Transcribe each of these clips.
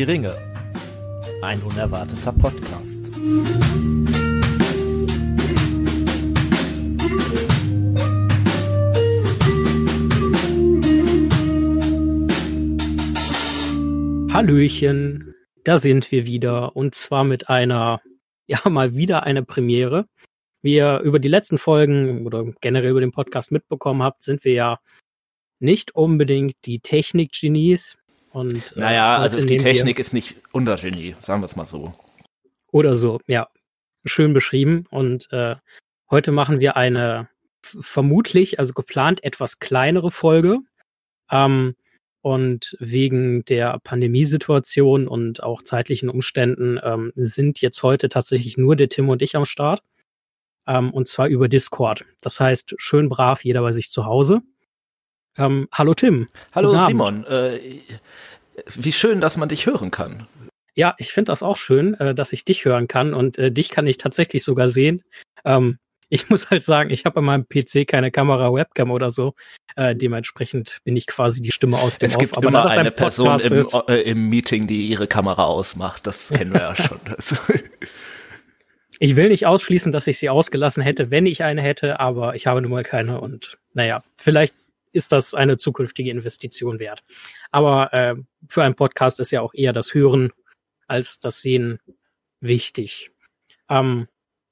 Die Ringe. Ein unerwarteter Podcast. Hallöchen, da sind wir wieder und zwar mit einer, ja mal wieder eine Premiere. Wie ihr über die letzten Folgen oder generell über den Podcast mitbekommen habt, sind wir ja nicht unbedingt die Technik-Genies. Und, äh, naja, also die Technik ist nicht unser Genie, sagen wir es mal so. Oder so, ja. Schön beschrieben. Und äh, heute machen wir eine vermutlich, also geplant etwas kleinere Folge. Ähm, und wegen der Pandemiesituation und auch zeitlichen Umständen ähm, sind jetzt heute tatsächlich nur der Tim und ich am Start. Ähm, und zwar über Discord. Das heißt, schön brav, jeder bei sich zu Hause. Ähm, hallo Tim. Hallo Simon. Äh, wie schön, dass man dich hören kann. Ja, ich finde das auch schön, äh, dass ich dich hören kann und äh, dich kann ich tatsächlich sogar sehen. Ähm, ich muss halt sagen, ich habe an meinem PC keine Kamera, Webcam oder so. Äh, dementsprechend bin ich quasi die Stimme aus dem Es gibt Off. immer ein eine Person im, äh, im, Meeting, die ihre Kamera ausmacht. Das kennen wir ja schon. ich will nicht ausschließen, dass ich sie ausgelassen hätte, wenn ich eine hätte, aber ich habe nun mal keine. Und naja, vielleicht ist das eine zukünftige Investition wert. Aber äh, für einen Podcast ist ja auch eher das Hören als das Sehen wichtig. Ähm,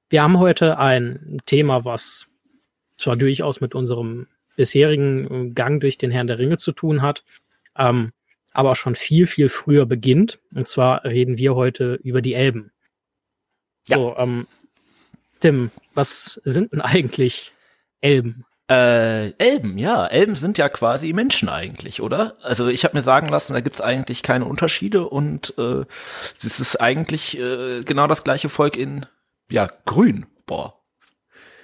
wir haben heute ein Thema, was zwar durchaus mit unserem bisherigen Gang durch den Herrn der Ringe zu tun hat, ähm, aber schon viel, viel früher beginnt. Und zwar reden wir heute über die Elben. Ja. So, ähm, Tim, was sind denn eigentlich Elben? Äh, Elben, ja. Elben sind ja quasi Menschen eigentlich, oder? Also ich habe mir sagen lassen, da gibt's eigentlich keine Unterschiede und äh, es ist eigentlich äh, genau das gleiche Volk in ja, grün. Boah.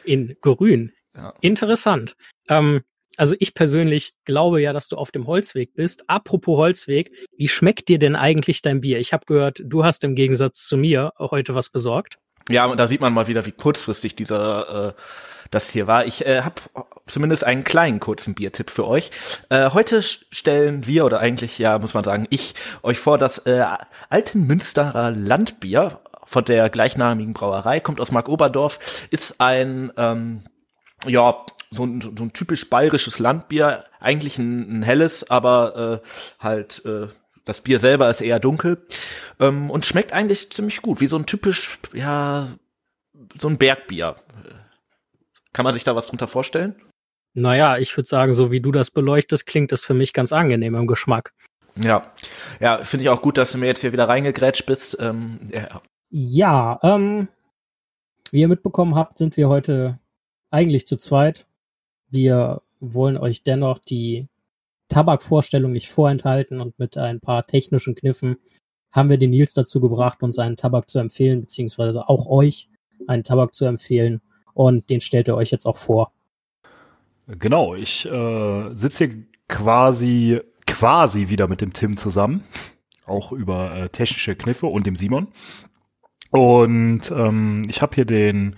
In grün. Ja. Interessant. Ähm, also ich persönlich glaube ja, dass du auf dem Holzweg bist. Apropos Holzweg, wie schmeckt dir denn eigentlich dein Bier? Ich habe gehört, du hast im Gegensatz zu mir heute was besorgt. Ja, und da sieht man mal wieder, wie kurzfristig dieser äh, das hier war. Ich äh, habe zumindest einen kleinen kurzen Biertipp für euch. Äh, heute stellen wir, oder eigentlich ja, muss man sagen, ich euch vor das äh, Alten Münsterer Landbier von der gleichnamigen Brauerei, kommt aus Mark Oberdorf, ist ein, ähm, ja, so ein, so ein typisch bayerisches Landbier, eigentlich ein, ein helles, aber äh, halt äh, das Bier selber ist eher dunkel ähm, und schmeckt eigentlich ziemlich gut, wie so ein typisch, ja, so ein Bergbier. Kann man sich da was drunter vorstellen? Naja, ich würde sagen, so wie du das beleuchtest, klingt das für mich ganz angenehm im Geschmack. Ja, ja, finde ich auch gut, dass du mir jetzt hier wieder reingegrätscht bist. Ähm, ja, ja, ähm, wie ihr mitbekommen habt, sind wir heute eigentlich zu zweit. Wir wollen euch dennoch die Tabakvorstellung nicht vorenthalten und mit ein paar technischen Kniffen haben wir den Nils dazu gebracht, uns einen Tabak zu empfehlen, beziehungsweise auch euch einen Tabak zu empfehlen. Und den stellt ihr euch jetzt auch vor. Genau, ich äh, sitze hier quasi, quasi wieder mit dem Tim zusammen. Auch über äh, technische Kniffe und dem Simon. Und ähm, ich habe hier den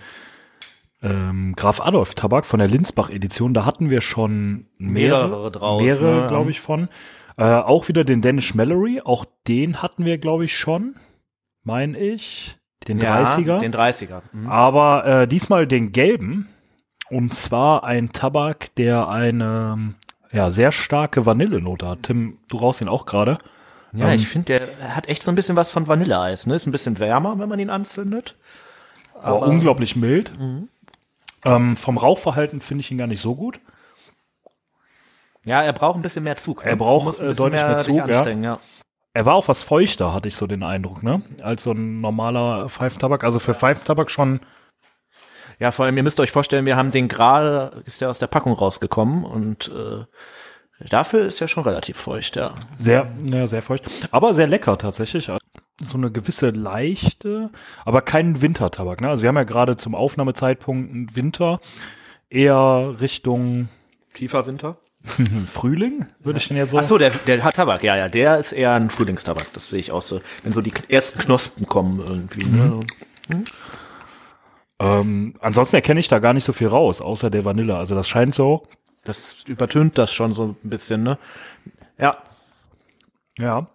ähm, Graf Adolf Tabak von der Linsbach Edition. Da hatten wir schon mehrere, mehrere draus, mehrere, ne? glaube ich, von. Äh, auch wieder den Danish Mallory. Auch den hatten wir, glaube ich, schon. Meine ich. Den ja, 30er. Den 30er. Mhm. Aber äh, diesmal den gelben. Und zwar ein Tabak, der eine ja, sehr starke Vanillenote hat. Tim, du rauchst ihn auch gerade. Ja, ähm, ich finde, der hat echt so ein bisschen was von Vanilleeis. Ne? Ist ein bisschen wärmer, wenn man ihn anzündet. Aber, aber unglaublich mild. Mhm. Ähm, vom Rauchverhalten finde ich ihn gar nicht so gut. Ja, er braucht ein bisschen mehr Zug. Ne? Er braucht äh, deutlich mehr, mehr Zug, ja. ja. Er war auch was feuchter, hatte ich so den Eindruck, ne? Als so ein normaler Pfeifentabak. Also für Pfeifentabak schon. Ja, vor allem, ihr müsst euch vorstellen, wir haben den gerade, ist der aus der Packung rausgekommen und äh, Dafür ist er schon relativ feucht, ja. Sehr, ja, sehr feucht. Aber sehr lecker tatsächlich. So eine gewisse leichte, aber kein Wintertabak. Ne? Also wir haben ja gerade zum Aufnahmezeitpunkt Winter eher Richtung tiefer Winter. Frühling, würde ja. ich denn ja so. Ach so, der, der hat Tabak, ja, ja, der ist eher ein Frühlingstabak, das sehe ich auch so. Wenn so die ersten Knospen kommen irgendwie. Mhm. Ne? Mhm. Ähm, ansonsten erkenne ich da gar nicht so viel raus, außer der Vanille. Also das scheint so, das übertönt das schon so ein bisschen, ne? Ja. Ja.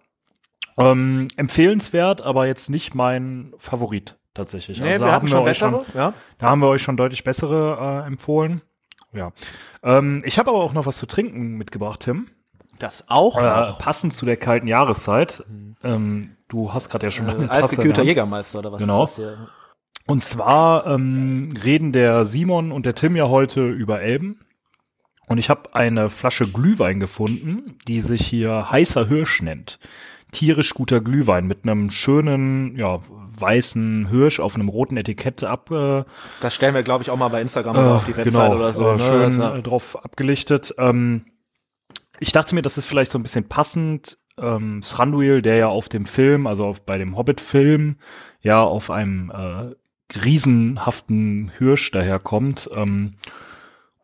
Ähm, empfehlenswert, aber jetzt nicht mein Favorit tatsächlich. Nee, also wir da hatten schon euch bessere, ja. Da haben wir euch schon deutlich bessere äh, empfohlen. Ja. Ähm, ich habe aber auch noch was zu trinken mitgebracht, Tim. Das auch. Äh, passend zu der kalten Jahreszeit. Ähm, du hast gerade ja schon Äh, eine Eisgekühlter. Jägermeister oder was Genau. ist das hier? Und zwar ähm, reden der Simon und der Tim ja heute über Elben. Und ich habe eine Flasche Glühwein gefunden, die sich hier heißer Hirsch nennt. Tierisch guter Glühwein mit einem schönen, ja, weißen Hirsch auf einem roten Etikett ab, äh, Das stellen wir, glaube ich, auch mal bei Instagram oder auf die Website genau, oder so. äh, ne? schön Das- äh, drauf abgelichtet. Ähm, ich dachte mir, das ist vielleicht so ein bisschen passend. Ähm, Thranduil, der ja auf dem Film, also auf, bei dem Hobbit-Film, ja auf einem äh, riesenhaften Hirsch daherkommt. Ähm,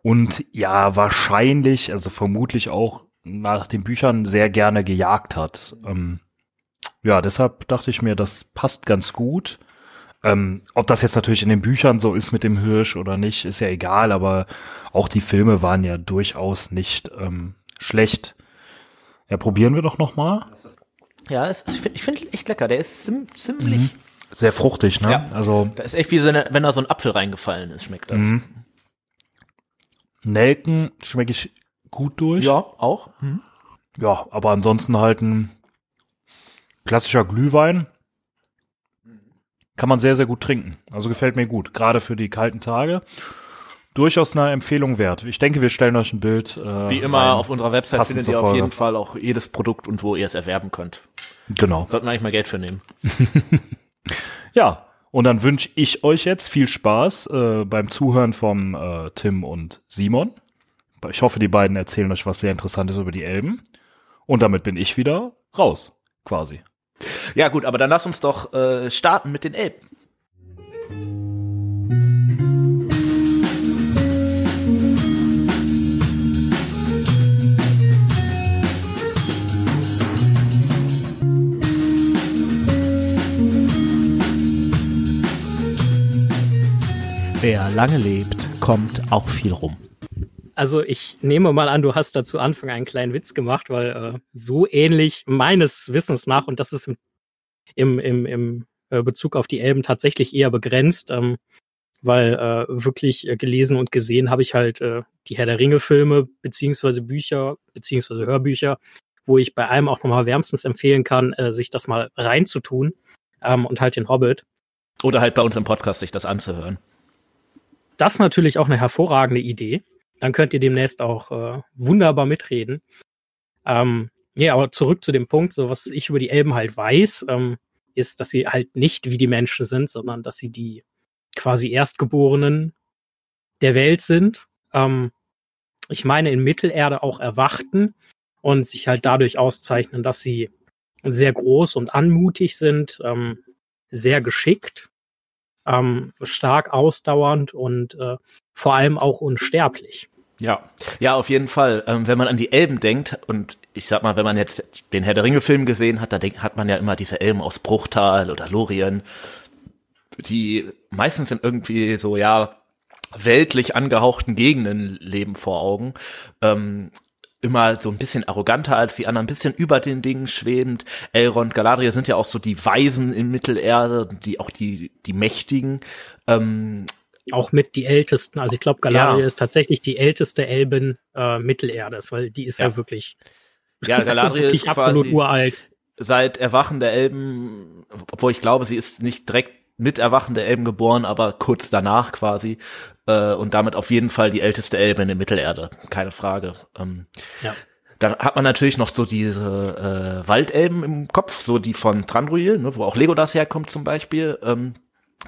und ja, wahrscheinlich, also vermutlich auch nach den Büchern sehr gerne gejagt hat. Ähm, ja, deshalb dachte ich mir, das passt ganz gut. Ähm, ob das jetzt natürlich in den Büchern so ist mit dem Hirsch oder nicht, ist ja egal, aber auch die Filme waren ja durchaus nicht ähm, schlecht. Ja, probieren wir doch noch mal. Ja, es, ich finde find echt lecker. Der ist ziemlich. Mhm. Sehr fruchtig, ne? Ja. Also Da ist echt wie so eine, wenn da so ein Apfel reingefallen ist, schmeckt das. Mhm. Nelken schmecke ich gut durch. Ja, auch. Ja, aber ansonsten halt ein klassischer Glühwein. Kann man sehr, sehr gut trinken. Also gefällt mir gut. Gerade für die kalten Tage. Durchaus eine Empfehlung wert. Ich denke, wir stellen euch ein Bild. Äh, Wie immer auf unserer Website findet ihr auf jeden Fall auch jedes Produkt und wo ihr es erwerben könnt. Genau. Sollten wir eigentlich mal Geld für nehmen. Ja, und dann wünsche ich euch jetzt viel Spaß äh, beim Zuhören vom äh, Tim und Simon. Ich hoffe, die beiden erzählen euch was sehr Interessantes über die Elben. Und damit bin ich wieder raus, quasi. Ja gut, aber dann lass uns doch äh, starten mit den Elben. Wer lange lebt, kommt auch viel rum. Also ich nehme mal an, du hast da zu Anfang einen kleinen Witz gemacht, weil äh, so ähnlich meines Wissens nach, und das ist im, im, im, im äh, Bezug auf die Elben tatsächlich eher begrenzt, ähm, weil äh, wirklich äh, gelesen und gesehen habe ich halt äh, die Herr der Ringe-Filme beziehungsweise Bücher beziehungsweise Hörbücher, wo ich bei einem auch nochmal wärmstens empfehlen kann, sich das mal reinzutun ähm, und halt den Hobbit. Oder halt bei uns im Podcast sich das anzuhören. Das ist natürlich auch eine hervorragende Idee. Dann könnt ihr demnächst auch äh, wunderbar mitreden. Ähm, ja, aber zurück zu dem Punkt, so was ich über die Elben halt weiß, ähm, ist, dass sie halt nicht wie die Menschen sind, sondern dass sie die quasi Erstgeborenen der Welt sind. Ähm, ich meine, in Mittelerde auch erwachten und sich halt dadurch auszeichnen, dass sie sehr groß und anmutig sind, ähm, sehr geschickt, ähm, stark ausdauernd und äh, vor allem auch unsterblich. Ja, ja, auf jeden Fall. Ähm, wenn man an die Elben denkt und ich sag mal, wenn man jetzt den Herr der Ringe Film gesehen hat, da denk, hat man ja immer diese Elben aus Bruchtal oder Lorien, die meistens in irgendwie so ja weltlich angehauchten Gegenden leben vor Augen. Ähm, immer so ein bisschen arroganter als die anderen, ein bisschen über den Dingen schwebend. Elrond, Galadriel sind ja auch so die Weisen in Mittelerde, die auch die die Mächtigen. Ähm, Auch mit die ältesten. Also ich glaube, Galadriel Ja. ist tatsächlich die älteste Elbin äh, Mittelerdes, weil die ist ja, Ja. wirklich, ja, Galadriel wirklich ist absolut uralt. seit Erwachen der Elben, obwohl ich glaube, sie ist nicht direkt mit Erwachen der Elben geboren, aber kurz danach quasi äh, und damit auf jeden Fall die älteste Elbe in Mittelerde, keine Frage. Ähm, Ja. Dann hat man natürlich noch so diese äh, Waldelben im Kopf, so die von Thranduil, ne, wo auch Legolas herkommt zum Beispiel, ähm,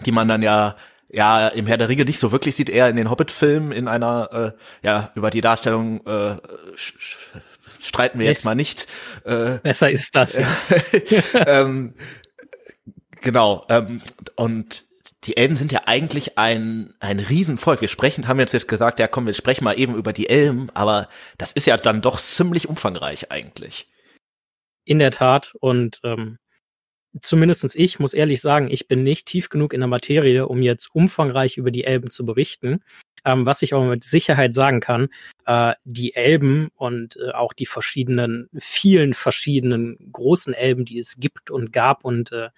die man dann ja ja im Herr der Ringe nicht so wirklich sieht, eher in den Hobbit-Filmen in einer äh, ja über die Darstellung äh, streiten wir jetzt Yes. mal nicht. Äh, Besser ist das. Ja. ähm, genau. Ähm, und die Elben sind ja eigentlich ein, ein Riesenvolk. Wir sprechen, haben jetzt jetzt gesagt, ja komm, wir sprechen mal eben über die Elben, aber das ist ja dann doch ziemlich umfangreich eigentlich. In der Tat. Und ähm, zumindestens ich muss ehrlich sagen, ich bin nicht tief genug in der Materie, um jetzt umfangreich über die Elben zu berichten. Ähm, was ich aber mit Sicherheit sagen kann, äh, die Elben und äh, auch die verschiedenen, vielen verschiedenen großen Elben, die es gibt und gab und äh,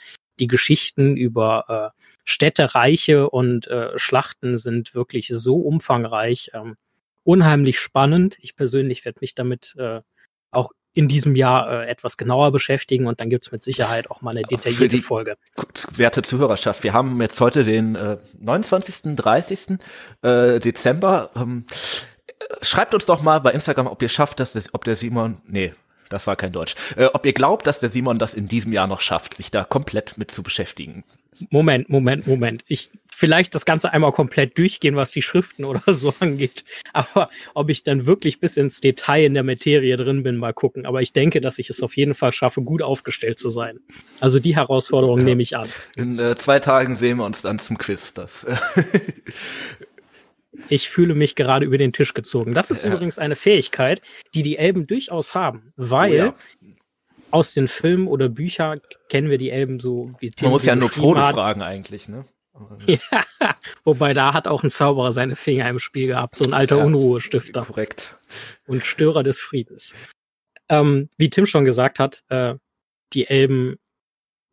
die Geschichten über äh, Städte, Reiche und äh, Schlachten sind wirklich so umfangreich, ähm, unheimlich spannend. Ich persönlich werde mich damit äh, auch in diesem Jahr äh, etwas genauer beschäftigen und dann gibt's mit Sicherheit auch mal eine detaillierte die, Folge. Werte Zuhörerschaft, wir haben jetzt heute den äh, 29., 30. Äh, Dezember. Ähm, schreibt uns doch mal bei Instagram, ob ihr schafft, dass das, ob der Simon, nee, das war kein Deutsch, äh, ob ihr glaubt, dass der Simon das in diesem Jahr noch schafft, sich da komplett mit zu beschäftigen. Moment, Moment, Moment. Ich vielleicht das Ganze einmal komplett durchgehen, was die Schriften oder so angeht. Aber ob ich dann wirklich bis ins Detail in der Materie drin bin, mal gucken. Aber ich denke, dass ich es auf jeden Fall schaffe, gut aufgestellt zu sein. Also die Herausforderung ja. nehme ich an. In äh, zwei Tagen sehen wir uns dann zum Quiz. Das. Ich fühle mich gerade über den Tisch gezogen. Das ist ja. übrigens eine Fähigkeit, die die Elben durchaus haben, weil oh ja aus den Filmen oder Büchern kennen wir die Elben so wie Tim Man muss ja nur Frodo fragen eigentlich, ne? ja, wobei da hat auch ein Zauberer seine Finger im Spiel gehabt, so ein alter ja, Unruhestifter. Korrekt. Und Störer des Friedens. Ähm, wie Tim schon gesagt hat, äh, die Elben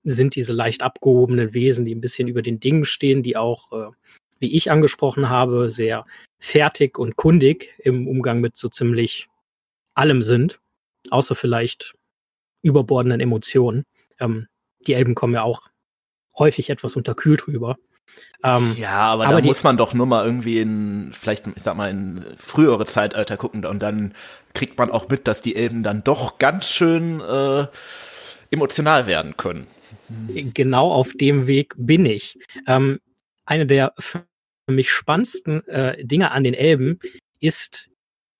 sind diese leicht abgehobenen Wesen, die ein bisschen über den Dingen stehen, die auch, äh, wie ich angesprochen habe, sehr fertig und kundig im Umgang mit so ziemlich allem sind. Außer vielleicht überbordenden Emotionen. Ähm, die Elben kommen ja auch häufig etwas unterkühlt rüber. Ähm, ja, aber, aber da muss man doch nur mal irgendwie in, vielleicht, ich sag mal, in frühere Zeitalter gucken und dann kriegt man auch mit, dass die Elben dann doch ganz schön äh, emotional werden können. Genau auf dem Weg bin ich. Ähm, eine der für mich spannendsten äh, Dinge an den Elben ist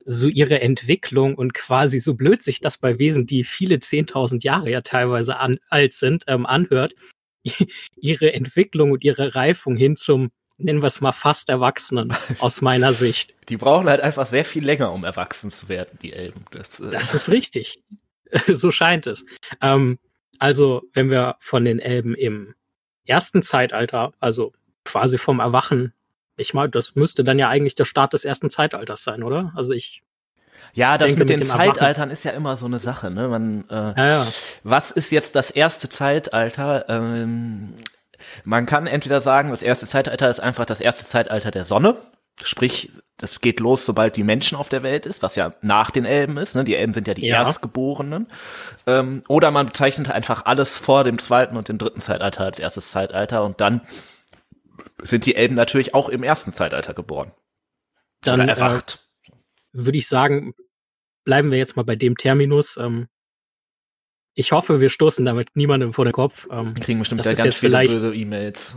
so ihre Entwicklung und quasi so blöd sich das bei Wesen, die viele zehntausend Jahre ja teilweise an, alt sind, ähm, anhört, ihre Entwicklung und ihre Reifung hin zum, nennen wir es mal, fast Erwachsenen aus meiner Sicht. Die brauchen halt einfach sehr viel länger, um erwachsen zu werden, die Elben. Das, äh das ist richtig. so scheint es. Ähm, also, wenn wir von den Elben im ersten Zeitalter, also quasi vom Erwachen ich meine, das müsste dann ja eigentlich der Start des ersten Zeitalters sein, oder? Also ich. Ja, das denke, mit den mit Zeitaltern ist ja immer so eine Sache, ne? Man, äh, ja, ja. was ist jetzt das erste Zeitalter? Ähm, man kann entweder sagen, das erste Zeitalter ist einfach das erste Zeitalter der Sonne. Sprich, das geht los, sobald die Menschen auf der Welt ist, was ja nach den Elben ist. Ne? Die Elben sind ja die ja. Erstgeborenen. Ähm, oder man bezeichnet einfach alles vor dem zweiten und dem dritten Zeitalter als erstes Zeitalter und dann sind die Elben natürlich auch im ersten Zeitalter geboren. Dann Oder erwacht. Äh, Würde ich sagen, bleiben wir jetzt mal bei dem Terminus. Ähm, ich hoffe, wir stoßen damit niemandem vor den Kopf. Ähm, wir kriegen bestimmt ganz viele böse E-Mails.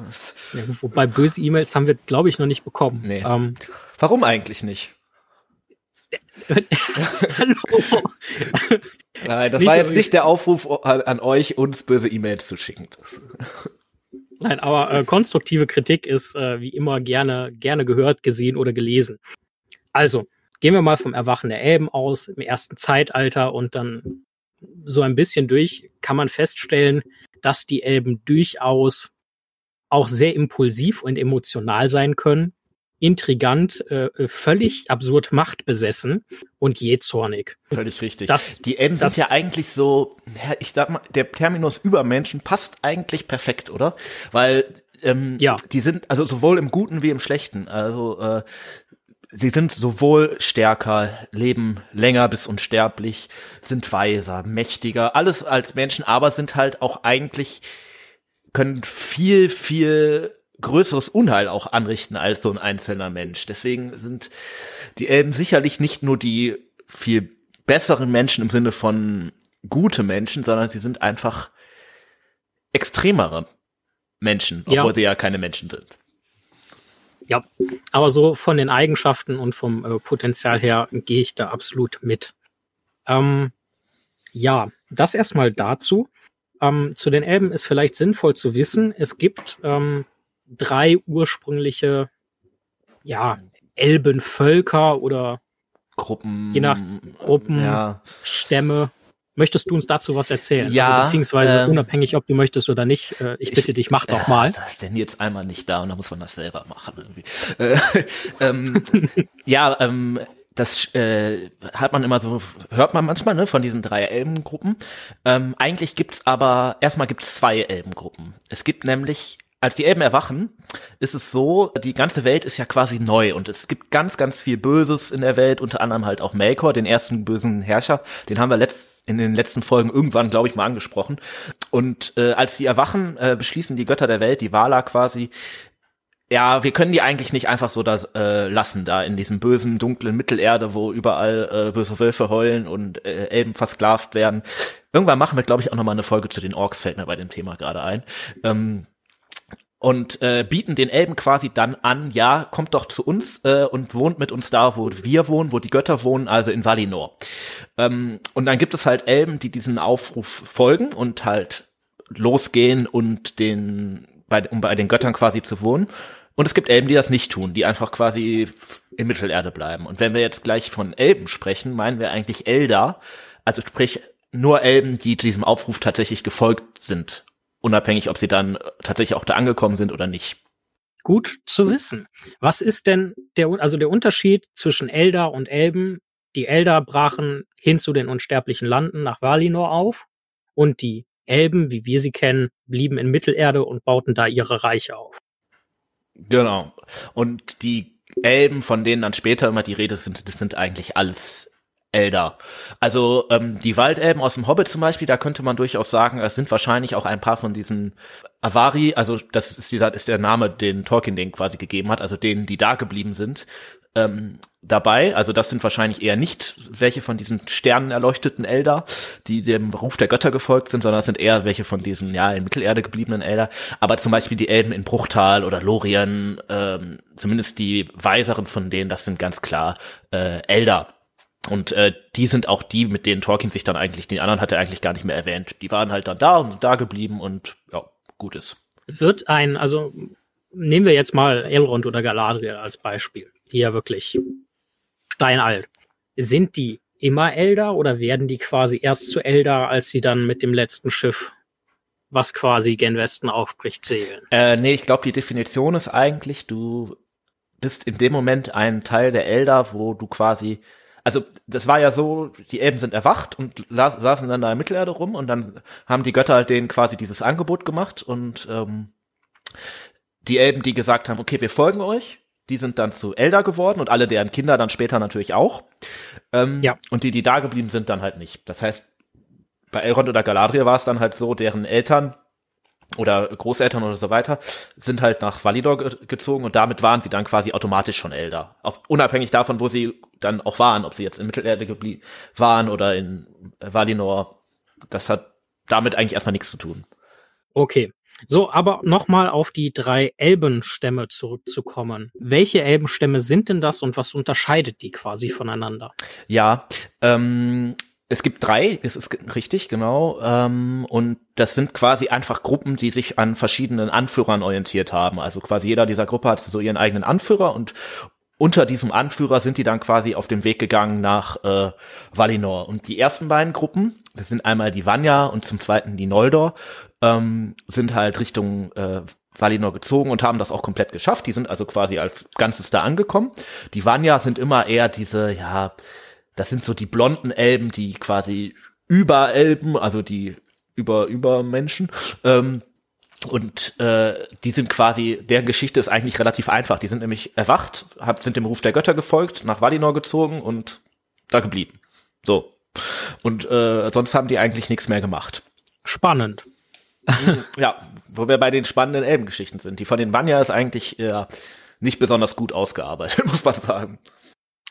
Ja, wobei böse E-Mails haben wir, glaube ich, noch nicht bekommen. Nee. Ähm, Warum eigentlich nicht? Hallo. Nein, das nicht war jetzt nicht der Aufruf an euch, uns böse E-Mails zu schicken. Nein, aber äh, konstruktive Kritik ist äh, wie immer gerne, gerne gehört, gesehen oder gelesen. Also, gehen wir mal vom Erwachen der Elben aus, im ersten Zeitalter und dann so ein bisschen durch, kann man feststellen, dass die Elben durchaus auch sehr impulsiv und emotional sein können intrigant, äh, äh, völlig absurd machtbesessen und jähzornig. Völlig richtig. Das, die Elben sind ja eigentlich so, ich sag mal, der Terminus Übermenschen passt eigentlich perfekt, oder? Weil ähm, ja. die sind, also sowohl im Guten wie im Schlechten, also äh, sie sind sowohl stärker, leben länger bis unsterblich, sind weiser, mächtiger, alles als Menschen, aber sind halt auch eigentlich, können viel, viel größeres Unheil auch anrichten als so ein einzelner Mensch. Deswegen sind die Elben sicherlich nicht nur die viel besseren Menschen im Sinne von gute Menschen, sondern sie sind einfach extremere Menschen, obwohl ja. sie ja keine Menschen sind. Ja, aber so von den Eigenschaften und vom äh, Potenzial her gehe ich da absolut mit. Ähm, ja, das erstmal dazu. Ähm, zu den Elben ist vielleicht sinnvoll zu wissen, es gibt ähm, drei ursprüngliche, ja, Elbenvölker oder Gruppen, je nach Gruppen, ja. Stämme, Möchtest du uns dazu was erzählen? Ja, also beziehungsweise ähm, unabhängig, ob du möchtest oder nicht. Äh, ich bitte dich, mach doch mal. Da ist denn jetzt einmal nicht da und da muss man das selber machen irgendwie. Äh, ähm, ja, ähm, das äh, hat man immer so, hört man manchmal ne, von diesen drei Elbengruppen. Ähm, eigentlich gibt's aber, erstmal gibt's zwei Elbengruppen. Es gibt nämlich als die Elben erwachen, ist es so, die ganze Welt ist ja quasi neu und es gibt ganz, ganz viel Böses in der Welt, unter anderem halt auch Melkor, den ersten bösen Herrscher. Den haben wir letzt, in den letzten Folgen irgendwann, glaube ich, mal angesprochen. Und äh, als die erwachen, äh, beschließen die Götter der Welt, die Wala quasi, ja, wir können die eigentlich nicht einfach so da äh, lassen, da in diesem bösen, dunklen Mittelerde, wo überall äh, böse Wölfe heulen und äh, Elben versklavt werden. Irgendwann machen wir, glaube ich, auch noch mal eine Folge zu den Orks, fällt mir bei dem Thema gerade ein. Ähm, und äh, bieten den Elben quasi dann an, ja, kommt doch zu uns äh, und wohnt mit uns da, wo wir wohnen, wo die Götter wohnen, also in Valinor. Ähm, und dann gibt es halt Elben, die diesen Aufruf folgen und halt losgehen und den, bei, um bei den Göttern quasi zu wohnen. Und es gibt Elben, die das nicht tun, die einfach quasi in Mittelerde bleiben. Und wenn wir jetzt gleich von Elben sprechen, meinen wir eigentlich Eldar, also sprich nur Elben, die diesem Aufruf tatsächlich gefolgt sind unabhängig, ob sie dann tatsächlich auch da angekommen sind oder nicht. Gut zu wissen. Was ist denn der, also der Unterschied zwischen Eldar und Elben? Die Eldar brachen hin zu den unsterblichen Landen nach Valinor auf und die Elben, wie wir sie kennen, blieben in Mittelerde und bauten da ihre Reiche auf. Genau. Und die Elben, von denen dann später immer die Rede sind, das sind eigentlich alles Elder. Also ähm, die Waldelben aus dem Hobbit zum Beispiel, da könnte man durchaus sagen, es sind wahrscheinlich auch ein paar von diesen Avari, also das ist dieser ist der Name, den Tolkien den quasi gegeben hat, also denen, die da geblieben sind, ähm, dabei. Also das sind wahrscheinlich eher nicht welche von diesen sternenerleuchteten Elder, die dem Ruf der Götter gefolgt sind, sondern es sind eher welche von diesen ja in Mittelerde gebliebenen Elder. Aber zum Beispiel die Elben in Bruchtal oder Lorien, ähm, zumindest die weiseren von denen, das sind ganz klar äh, Elder. Und äh, die sind auch die, mit denen Tolkien sich dann eigentlich, den anderen hat er eigentlich gar nicht mehr erwähnt. Die waren halt dann da und da geblieben und ja, gut ist. Wird ein, also nehmen wir jetzt mal Elrond oder Galadriel als Beispiel, die ja wirklich steinalt. Sind die immer Elder oder werden die quasi erst zu Elder, als sie dann mit dem letzten Schiff, was quasi gen Westen aufbricht, segeln? Äh, nee, ich glaube, die Definition ist eigentlich, du bist in dem Moment ein Teil der Elder, wo du quasi also das war ja so, die Elben sind erwacht und saßen dann da in Mittelerde rum und dann haben die Götter halt denen quasi dieses Angebot gemacht und ähm, die Elben, die gesagt haben, okay, wir folgen euch, die sind dann zu Elder geworden und alle deren Kinder dann später natürlich auch. Ähm, ja. Und die, die da geblieben sind, dann halt nicht. Das heißt, bei Elrond oder Galadriel war es dann halt so, deren Eltern oder Großeltern oder so weiter, sind halt nach Validor ge gezogen und damit waren sie dann quasi automatisch schon älter. Auch unabhängig davon, wo sie dann auch waren, ob sie jetzt in Mittelerde geblieben waren oder in Valinor. Das hat damit eigentlich erstmal nichts zu tun. Okay. So, aber nochmal auf die drei Elbenstämme zurückzukommen. Welche Elbenstämme sind denn das und was unterscheidet die quasi voneinander? Ja, ähm, es gibt drei, das ist richtig, genau. Ähm, und das sind quasi einfach Gruppen, die sich an verschiedenen Anführern orientiert haben. Also quasi jeder dieser Gruppe hat so ihren eigenen Anführer und unter diesem Anführer sind die dann quasi auf dem Weg gegangen nach äh, Valinor. Und die ersten beiden Gruppen, das sind einmal die Vanya und zum zweiten die Noldor, ähm, sind halt Richtung äh, Valinor gezogen und haben das auch komplett geschafft. Die sind also quasi als Ganzes da angekommen. Die Vanya sind immer eher diese, ja, das sind so die blonden Elben, die quasi über Elben, also die über über Menschen. Ähm, und äh, die sind quasi, deren Geschichte ist eigentlich relativ einfach. Die sind nämlich erwacht, hab, sind dem Ruf der Götter gefolgt, nach Valinor gezogen und da geblieben. So. Und äh, sonst haben die eigentlich nichts mehr gemacht. Spannend. ja, wo wir bei den spannenden Elbengeschichten sind. Die von den Vanya ist eigentlich äh, nicht besonders gut ausgearbeitet, muss man sagen.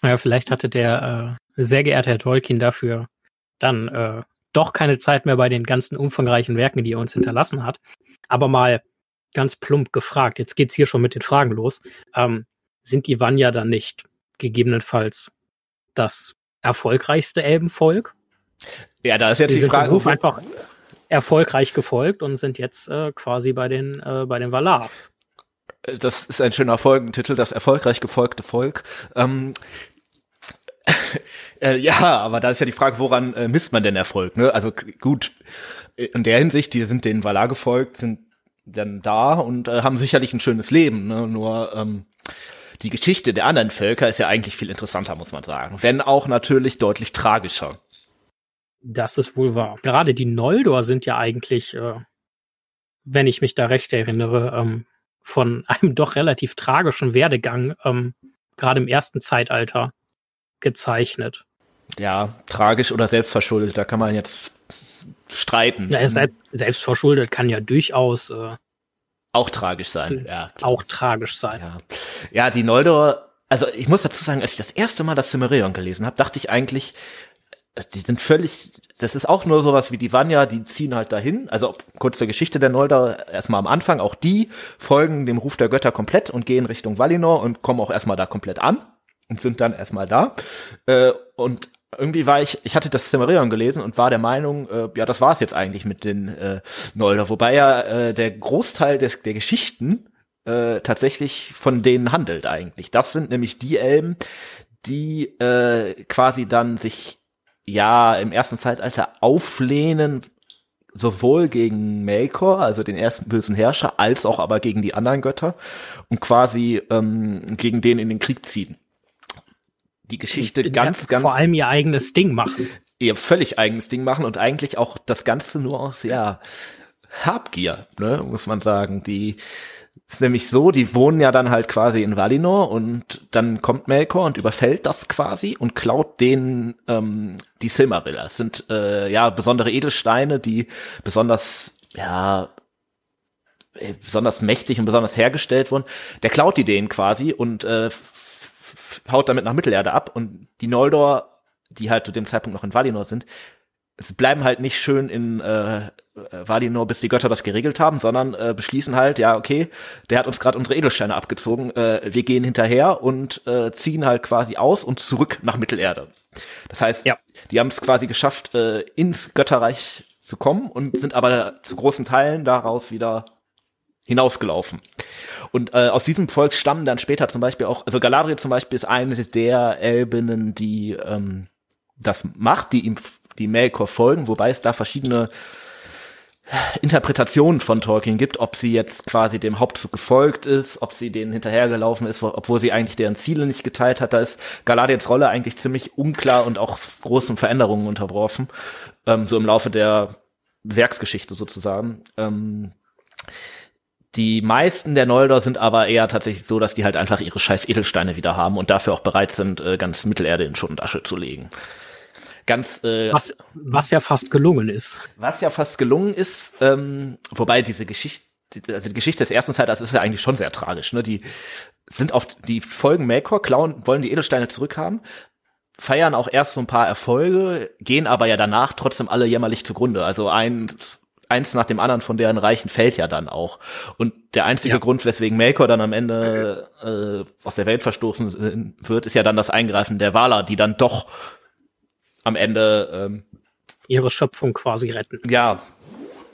Ja, vielleicht hatte der äh, sehr geehrte Herr Tolkien dafür dann äh, doch keine Zeit mehr bei den ganzen umfangreichen Werken, die er uns hinterlassen hat. Aber mal ganz plump gefragt, jetzt geht's hier schon mit den Fragen los. Ähm, sind die Vanya dann nicht gegebenenfalls das erfolgreichste Elbenvolk? Ja, da ist jetzt die, die Frage. Ruf einfach erfolgreich gefolgt und sind jetzt äh, quasi bei den äh, bei den Valar. Das ist ein schöner Folgentitel, das erfolgreich gefolgte Volk. Ähm, äh, ja, aber da ist ja die Frage, woran äh, misst man denn Erfolg? Ne? Also gut, in der Hinsicht, die sind den Valar gefolgt, sind dann da und äh, haben sicherlich ein schönes Leben. Ne? Nur ähm, die Geschichte der anderen Völker ist ja eigentlich viel interessanter, muss man sagen. Wenn auch natürlich deutlich tragischer. Das ist wohl wahr. Gerade die Noldor sind ja eigentlich, äh, wenn ich mich da recht erinnere, ähm, von einem doch relativ tragischen Werdegang, ähm, gerade im ersten Zeitalter, gezeichnet. Ja, tragisch oder selbstverschuldet, da kann man jetzt streiten. Ja, selbst, selbstverschuldet kann ja durchaus äh, auch tragisch sein. Ja, klar. auch tragisch sein. Ja. ja, die Noldor, also ich muss dazu sagen, als ich das erste Mal das Cimmerion gelesen habe, dachte ich eigentlich, die sind völlig, das ist auch nur sowas wie die Vanya, die ziehen halt dahin. Also kurz zur Geschichte der Noldor, erstmal am Anfang, auch die folgen dem Ruf der Götter komplett und gehen Richtung Valinor und kommen auch erstmal da komplett an und sind dann erstmal da. Äh, und irgendwie war ich, ich hatte das Cimmerion gelesen und war der Meinung, äh, ja, das war es jetzt eigentlich mit den äh, Noldor. Wobei ja äh, der Großteil des, der Geschichten äh, tatsächlich von denen handelt eigentlich. Das sind nämlich die Elben, die äh, quasi dann sich ja im ersten Zeitalter auflehnen, sowohl gegen Melkor, also den ersten bösen Herrscher, als auch aber gegen die anderen Götter und quasi ähm, gegen den in den Krieg ziehen die Geschichte und, ganz, ganz. Vor allem ihr eigenes Ding machen. Ihr völlig eigenes Ding machen und eigentlich auch das Ganze nur aus, ja, Habgier, ne, muss man sagen. Die ist nämlich so, die wohnen ja dann halt quasi in Valinor und dann kommt Melkor und überfällt das quasi und klaut denen ähm, die Silmaril. Das sind äh, ja besondere Edelsteine, die besonders ja besonders mächtig und besonders hergestellt wurden. Der klaut die denen quasi und äh, haut damit nach Mittelerde ab und die Noldor, die halt zu dem Zeitpunkt noch in Valinor sind, bleiben halt nicht schön in äh, Valinor, bis die Götter das geregelt haben, sondern äh, beschließen halt, ja, okay, der hat uns gerade unsere Edelsteine abgezogen, äh, wir gehen hinterher und äh, ziehen halt quasi aus und zurück nach Mittelerde. Das heißt, ja. die haben es quasi geschafft, äh, ins Götterreich zu kommen und sind aber zu großen Teilen daraus wieder hinausgelaufen. Und äh, aus diesem Volk stammen dann später zum Beispiel auch, also Galadriel zum Beispiel ist eine der Elbinnen, die ähm, das macht, die ihm, die Melkor folgen, wobei es da verschiedene Interpretationen von Tolkien gibt, ob sie jetzt quasi dem Hauptzug gefolgt ist, ob sie denen hinterhergelaufen ist, obwohl sie eigentlich deren Ziele nicht geteilt hat. Da ist Galadriels Rolle eigentlich ziemlich unklar und auch großen Veränderungen unterworfen, ähm, so im Laufe der Werksgeschichte sozusagen. Ähm, die meisten der Noldor sind aber eher tatsächlich so, dass die halt einfach ihre scheiß Edelsteine wieder haben und dafür auch bereit sind, äh, ganz Mittelerde in Schutt und Asche zu legen. Ganz, äh, was, was ja fast gelungen ist. Was ja fast gelungen ist, ähm, wobei diese Geschichte, also die Geschichte des ersten Zeitalters ist ja eigentlich schon sehr tragisch. Ne? Die sind auf die Folgen Melkor, klauen, wollen die Edelsteine zurückhaben, feiern auch erst so ein paar Erfolge, gehen aber ja danach trotzdem alle jämmerlich zugrunde. Also ein eins nach dem anderen von deren Reichen fällt ja dann auch. Und der einzige ja. Grund, weswegen Melkor dann am Ende äh, aus der Welt verstoßen wird, ist ja dann das Eingreifen der Wala, die dann doch am Ende ähm, ihre Schöpfung quasi retten. Ja,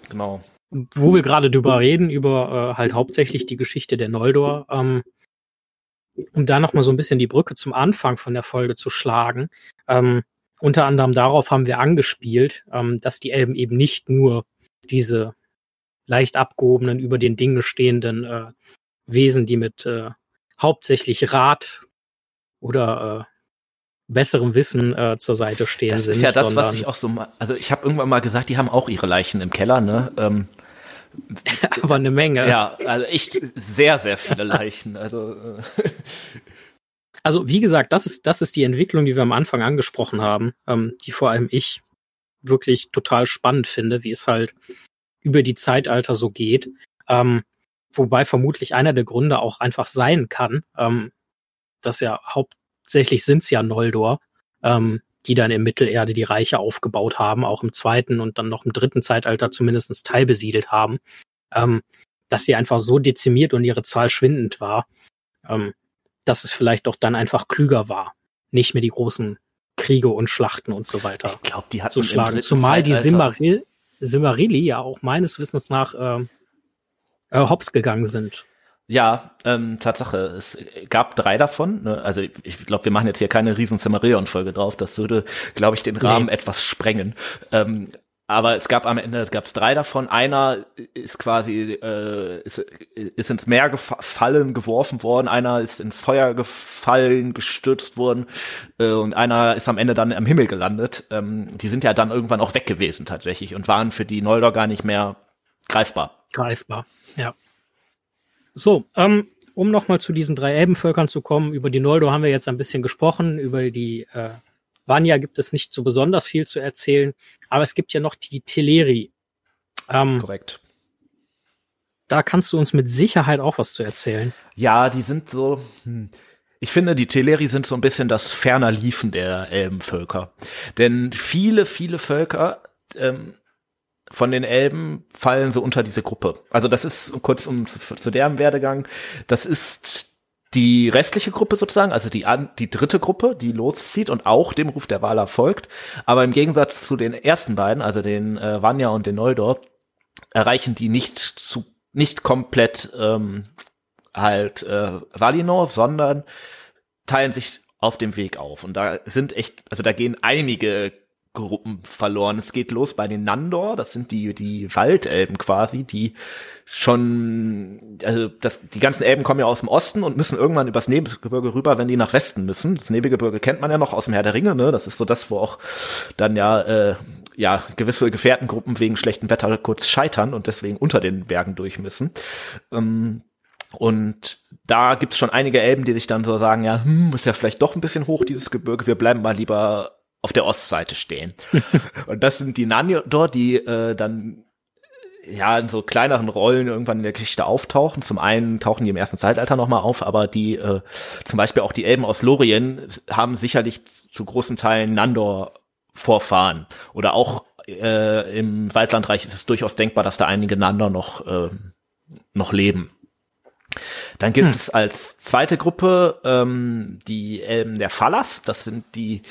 genau. Wo wir gerade drüber reden, über äh, halt hauptsächlich die Geschichte der Noldor, ähm, um da noch mal so ein bisschen die Brücke zum Anfang von der Folge zu schlagen. Ähm, unter anderem darauf haben wir angespielt, ähm, dass die Elben eben nicht nur diese leicht abgehobenen, über den Dingen stehenden äh, Wesen, die mit äh, hauptsächlich Rat oder äh, besserem Wissen äh, zur Seite stehen das sind. Das ist ja das, was ich auch so mal, also ich habe irgendwann mal gesagt, die haben auch ihre Leichen im Keller, ne? Ähm, aber eine Menge. Ja, also echt sehr, sehr viele Leichen. Also, äh. also wie gesagt, das ist, das ist die Entwicklung, die wir am Anfang angesprochen haben, ähm, die vor allem ich wirklich total spannend finde, wie es halt über die Zeitalter so geht. Ähm, wobei vermutlich einer der Gründe auch einfach sein kann, ähm, dass ja hauptsächlich sind es ja Noldor, ähm, die dann im Mittelerde die Reiche aufgebaut haben, auch im zweiten und dann noch im dritten Zeitalter zumindest teilbesiedelt haben, ähm, dass sie einfach so dezimiert und ihre Zahl schwindend war, ähm, dass es vielleicht doch dann einfach klüger war, nicht mehr die großen Kriege und Schlachten und so weiter ich glaub, die hatten zu schlagen. Zumal die Simmaril, ja auch meines Wissens nach äh, äh, hops gegangen sind. Ja, ähm, Tatsache. Es gab drei davon. Ne? Also ich glaube, wir machen jetzt hier keine riesen Cimmerion-Folge drauf. Das würde, glaube ich, den Rahmen nee. etwas sprengen. Ähm, aber es gab am Ende, es gab drei davon. Einer ist quasi äh, ist, ist ins Meer gefallen, geworfen worden. Einer ist ins Feuer gefallen, gestürzt worden äh, und einer ist am Ende dann am Himmel gelandet. Ähm, die sind ja dann irgendwann auch weg gewesen tatsächlich und waren für die Noldor gar nicht mehr greifbar. Greifbar, ja. So, ähm, um nochmal zu diesen drei Elbenvölkern zu kommen, über die Noldor haben wir jetzt ein bisschen gesprochen, über die äh, Vanya gibt es nicht so besonders viel zu erzählen, aber es gibt ja noch die Teleri. Ähm, Korrekt. Da kannst du uns mit Sicherheit auch was zu erzählen. Ja, die sind so. Hm. Ich finde, die Teleri sind so ein bisschen das ferner Liefen der Elbenvölker. Denn viele, viele Völker ähm, von den Elben fallen so unter diese Gruppe. Also das ist kurz um zu, zu deren Werdegang. Das ist die restliche Gruppe sozusagen, also die, die dritte Gruppe, die loszieht und auch dem Ruf der Waler folgt. Aber im Gegensatz zu den ersten beiden, also den äh, Vanya und den Noldor, erreichen die nicht zu nicht komplett ähm, halt äh, Valinor, sondern teilen sich auf dem Weg auf. Und da sind echt, also da gehen einige Gruppen verloren. Es geht los bei den Nandor, das sind die, die Waldelben quasi, die schon, also das, die ganzen Elben kommen ja aus dem Osten und müssen irgendwann übers Nebengebirge rüber, wenn die nach Westen müssen. Das Nebengebirge kennt man ja noch aus dem Herr der Ringe, ne? Das ist so das, wo auch dann ja, äh, ja, gewisse Gefährtengruppen wegen schlechtem Wetter kurz scheitern und deswegen unter den Bergen durch müssen. Ähm, und da gibt's schon einige Elben, die sich dann so sagen, ja, hm, ist ja vielleicht doch ein bisschen hoch, dieses Gebirge, wir bleiben mal lieber auf der Ostseite stehen. und das sind die Nandor, die äh, dann ja in so kleineren Rollen irgendwann in der Geschichte auftauchen. Zum einen tauchen die im ersten Zeitalter nochmal auf, aber die äh, zum Beispiel auch die Elben aus Lorien haben sicherlich zu großen Teilen Nandor Vorfahren. Oder auch äh, im Waldlandreich ist es durchaus denkbar, dass da einige Nandor noch, äh, noch leben. Dann gibt hm. es als zweite Gruppe ähm, die Elben der Fallas. Das sind die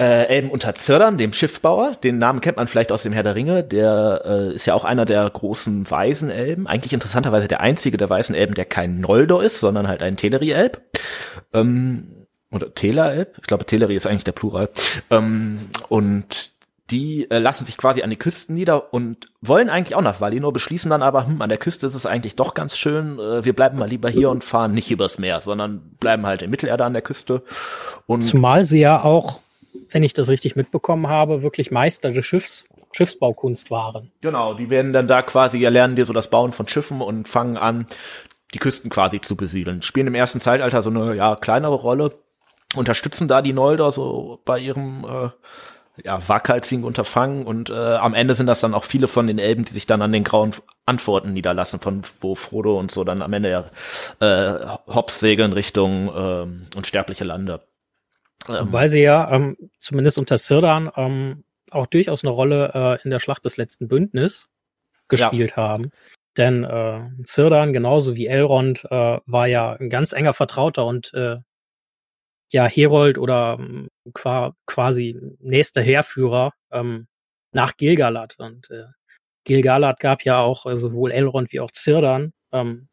äh, Elben unter Zirdern, dem Schiffbauer. Den Namen kennt man vielleicht aus dem Herr der Ringe. Der äh, ist ja auch einer der großen weisen Elben. Eigentlich interessanterweise der einzige der weißen Elben, der kein Noldor ist, sondern halt ein Teleri-Elb. Ähm, oder Tela-Elb. Ich glaube, Teleri ist eigentlich der Plural. Ähm, und die äh, lassen sich quasi an die Küsten nieder und wollen eigentlich auch nach Valinor, beschließen dann aber, hm, an der Küste ist es eigentlich doch ganz schön, äh, wir bleiben mal lieber hier und fahren nicht übers Meer, sondern bleiben halt in Mittelerde an der Küste. Und Zumal sie ja auch wenn ich das richtig mitbekommen habe, wirklich Meister des Schiffs, Schiffsbaukunst waren. Genau, die werden dann da quasi, erlernen dir so das Bauen von Schiffen und fangen an, die Küsten quasi zu besiedeln. Spielen im ersten Zeitalter so eine, ja, kleinere Rolle, unterstützen da die Noldor so bei ihrem, äh, ja, waghalsigen Unterfangen und äh, am Ende sind das dann auch viele von den Elben, die sich dann an den grauen Antworten niederlassen, von wo Frodo und so dann am Ende äh, Hops segeln Richtung äh, unsterbliche Lande. Ähm, Weil sie ja ähm, zumindest unter Sirdan ähm, auch durchaus eine Rolle äh, in der Schlacht des letzten Bündnis gespielt ja. haben. Denn äh, Sirdan, genauso wie Elrond, äh, war ja ein ganz enger Vertrauter und äh, ja Herold oder ähm, qua quasi nächster Heerführer ähm, nach Gilgalad. Und äh, Gilgalad gab ja auch äh, sowohl Elrond wie auch Sirdan ähm,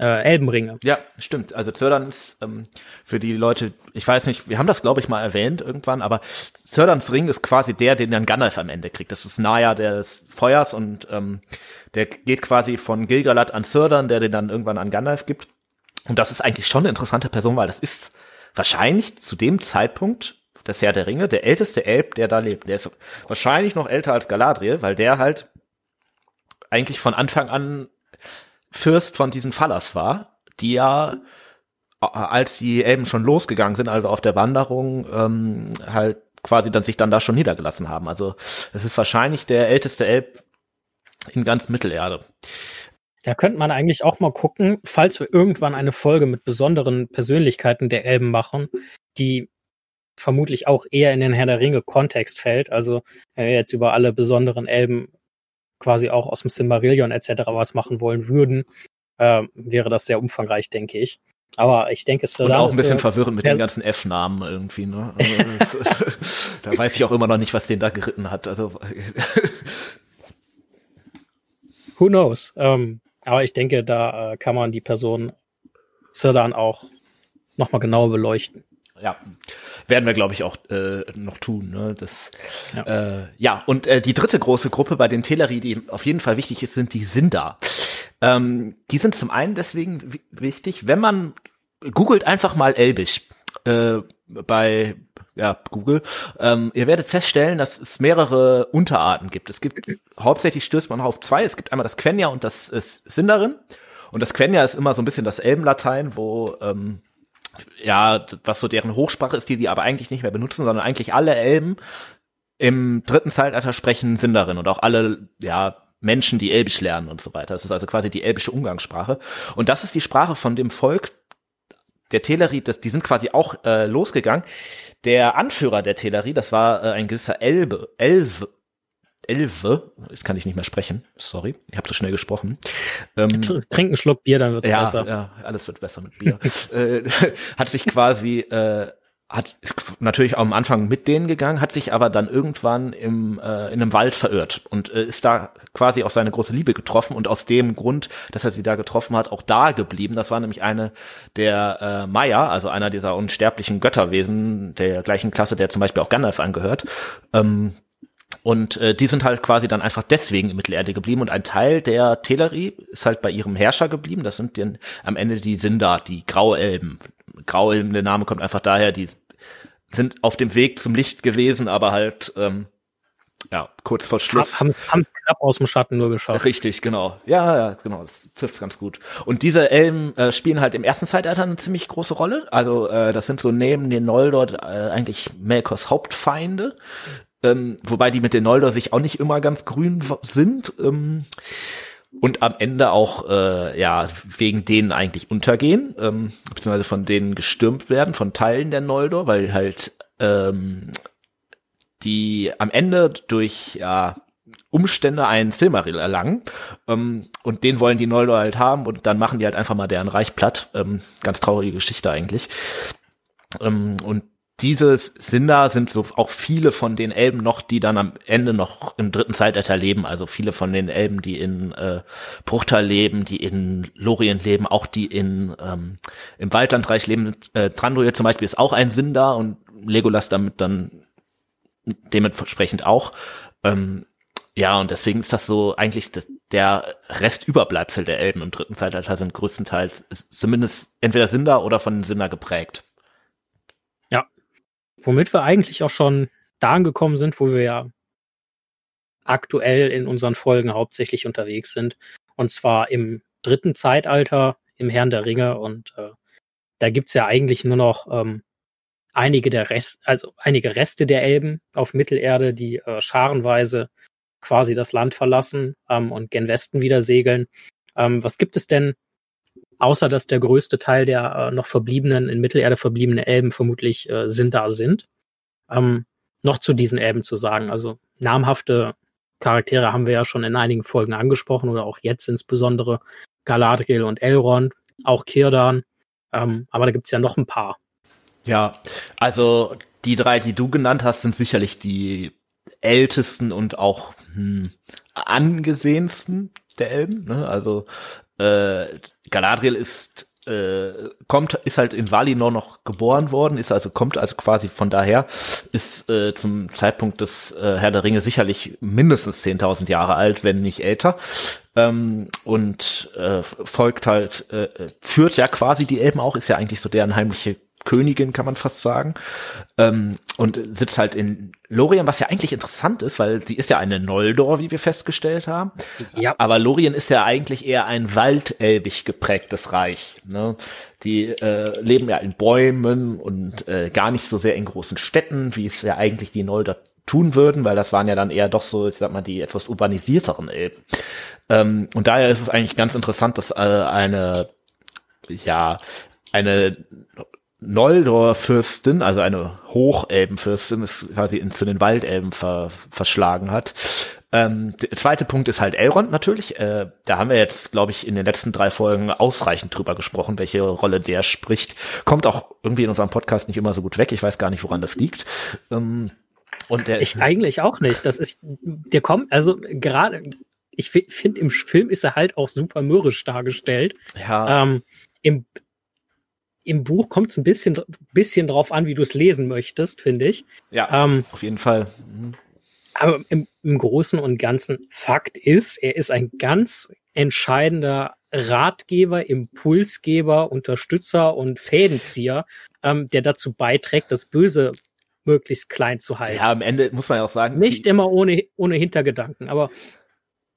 äh, Elbenringe. Ja, stimmt. Also Zördern ist ähm, für die Leute, ich weiß nicht, wir haben das glaube ich mal erwähnt irgendwann, aber Zörderns Ring ist quasi der, den dann Gandalf am Ende kriegt. Das ist Naya des Feuers und ähm, der geht quasi von Gilgalad an Zördern, der den dann irgendwann an Gandalf gibt. Und das ist eigentlich schon eine interessante Person, weil das ist wahrscheinlich zu dem Zeitpunkt des Herr der Ringe der älteste Elb, der da lebt. Der ist wahrscheinlich noch älter als Galadriel, weil der halt eigentlich von Anfang an Fürst von diesen Fallas war, die ja als die Elben schon losgegangen sind, also auf der Wanderung, ähm, halt quasi dann sich dann da schon niedergelassen haben. Also es ist wahrscheinlich der älteste Elb in ganz Mittelerde. Da könnte man eigentlich auch mal gucken, falls wir irgendwann eine Folge mit besonderen Persönlichkeiten der Elben machen, die vermutlich auch eher in den Herr der Ringe Kontext fällt. Also wenn wir jetzt über alle besonderen Elben quasi auch aus dem Silmarillion etc. was machen wollen würden, äh, wäre das sehr umfangreich, denke ich. Aber ich denke, es Und auch ein bisschen verwirrend mit den ganzen F-Namen irgendwie, ne? Also das, da weiß ich auch immer noch nicht, was den da geritten hat. Also Who knows? Ähm, Aber ich denke, da äh, kann man die Person Zirdan auch nochmal genauer beleuchten. Ja, werden wir, glaube ich, auch äh, noch tun. Ne? Das, ja. Äh, ja, und äh, die dritte große Gruppe bei den Teleri, die auf jeden Fall wichtig ist, sind die Sindar. Ähm, die sind zum einen deswegen wichtig, wenn man googelt einfach mal Elbisch äh, bei ja, Google, ähm, ihr werdet feststellen, dass es mehrere Unterarten gibt. Es gibt, hauptsächlich stößt man auf zwei. Es gibt einmal das Quenya und das ist Sindarin. Und das Quenya ist immer so ein bisschen das Elbenlatein, wo, ähm, ja, was so deren Hochsprache ist, die die aber eigentlich nicht mehr benutzen, sondern eigentlich alle Elben im dritten Zeitalter sprechen Sindarin und auch alle, ja, Menschen, die Elbisch lernen und so weiter. Das ist also quasi die elbische Umgangssprache. Und das ist die Sprache von dem Volk der Telerie, das, die sind quasi auch äh, losgegangen. Der Anführer der Telerie, das war äh, ein gewisser Elbe, Elve, Elve, jetzt kann ich nicht mehr sprechen, sorry, ich habe so schnell gesprochen. Ähm, Trink einen Schluck Bier, dann wird ja, besser. Ja, alles wird besser mit Bier. äh, hat sich quasi äh, hat ist natürlich auch am Anfang mit denen gegangen, hat sich aber dann irgendwann im äh, in einem Wald verirrt und äh, ist da quasi auf seine große Liebe getroffen und aus dem Grund, dass er sie da getroffen hat, auch da geblieben. Das war nämlich eine der äh, Maya, also einer dieser unsterblichen Götterwesen der gleichen Klasse, der zum Beispiel auch Gandalf angehört. Ähm, und äh, die sind halt quasi dann einfach deswegen in Mittelerde geblieben und ein Teil der Teleri ist halt bei ihrem Herrscher geblieben. Das sind dann am Ende die Sindar, die Grauelben. Grauelben, der Name kommt einfach daher, die sind auf dem Weg zum Licht gewesen, aber halt ähm, ja, kurz vor Schluss. Haben, haben knapp aus dem Schatten nur geschafft. Richtig, genau. Ja, ja, genau, das trifft's ganz gut. Und diese Elben äh, spielen halt im ersten Zeitalter eine ziemlich große Rolle. Also äh, das sind so neben den Noldor äh, eigentlich Melkors Hauptfeinde. Ähm, wobei die mit den Noldor sich auch nicht immer ganz grün sind. Ähm, und am Ende auch äh, ja wegen denen eigentlich untergehen, ähm, beziehungsweise von denen gestürmt werden, von Teilen der Noldor, weil halt ähm, die am Ende durch ja, Umstände einen Silmaril erlangen ähm, und den wollen die Noldor halt haben und dann machen die halt einfach mal deren Reich platt. Ähm, ganz traurige Geschichte eigentlich. Ähm, und dieses sind da, sind so auch viele von den Elben noch, die dann am Ende noch im dritten Zeitalter leben. Also viele von den Elben, die in äh, Bruchtal leben, die in Lorien leben, auch die in ähm, im Waldlandreich leben. Äh, Tranduil zum Beispiel ist auch ein Sindar und Legolas damit dann dementsprechend auch. Ähm, ja, und deswegen ist das so eigentlich das, der Restüberbleibsel der Elben im dritten Zeitalter sind größtenteils zumindest entweder Sindar oder von Sindar geprägt womit wir eigentlich auch schon da angekommen sind, wo wir ja aktuell in unseren Folgen hauptsächlich unterwegs sind. Und zwar im dritten Zeitalter, im Herrn der Ringe. Und äh, da es ja eigentlich nur noch ähm, einige der Rest, also einige Reste der Elben auf Mittelerde, die äh, scharenweise quasi das Land verlassen ähm, und gen Westen wieder segeln. Ähm, was gibt es denn außer dass der größte Teil der äh, noch verbliebenen, in Mittelerde verbliebenen Elben vermutlich äh, sind da sind, ähm, noch zu diesen Elben zu sagen. Also namhafte Charaktere haben wir ja schon in einigen Folgen angesprochen oder auch jetzt insbesondere Galadriel und Elrond, auch Kirdan, ähm, aber da gibt's ja noch ein paar. Ja, also die drei, die du genannt hast, sind sicherlich die ältesten und auch hm, angesehensten der Elben. Ne? Also äh, Galadriel ist äh, kommt, ist halt in Valinor noch geboren worden, ist also, kommt also quasi von daher, ist äh, zum Zeitpunkt des äh, Herr der Ringe sicherlich mindestens 10.000 Jahre alt, wenn nicht älter. Ähm, und äh, folgt halt, äh, führt ja quasi die Elben auch, ist ja eigentlich so deren heimliche Königin, kann man fast sagen. Ähm, und sitzt halt in Lorien, was ja eigentlich interessant ist, weil sie ist ja eine Noldor, wie wir festgestellt haben. Ja. Aber Lorien ist ja eigentlich eher ein waldelbig geprägtes Reich. Ne? Die äh, leben ja in Bäumen und äh, gar nicht so sehr in großen Städten, wie es ja eigentlich die Noldor tun würden, weil das waren ja dann eher doch so, ich sag mal, die etwas urbanisierteren Elben. Ähm, und daher ist es eigentlich ganz interessant, dass äh, eine ja, eine Noldor-Fürstin, also eine Hochelbenfürstin, ist quasi in, zu den Waldelben ver, verschlagen hat. Ähm, der zweite Punkt ist halt Elrond natürlich. Äh, da haben wir jetzt, glaube ich, in den letzten drei Folgen ausreichend drüber gesprochen, welche Rolle der spricht. Kommt auch irgendwie in unserem Podcast nicht immer so gut weg. Ich weiß gar nicht, woran das liegt. Ähm, und der ich eigentlich auch nicht. Das ist, der kommt, also gerade ich finde, im Film ist er halt auch super mürrisch dargestellt. Ja. Ähm, im, Im Buch kommt es ein bisschen, bisschen drauf an, wie du es lesen möchtest, finde ich. Ja, Ähm, auf jeden Fall. Mhm. aber im, im Großen und Ganzen Fakt ist, er ist ein ganz entscheidender Ratgeber, Impulsgeber, Unterstützer und Fädenzieher, ähm, der dazu beiträgt, das Böse möglichst klein zu halten. Ja, am Ende muss man ja auch sagen, Nicht immer ohne, ohne Hintergedanken, aber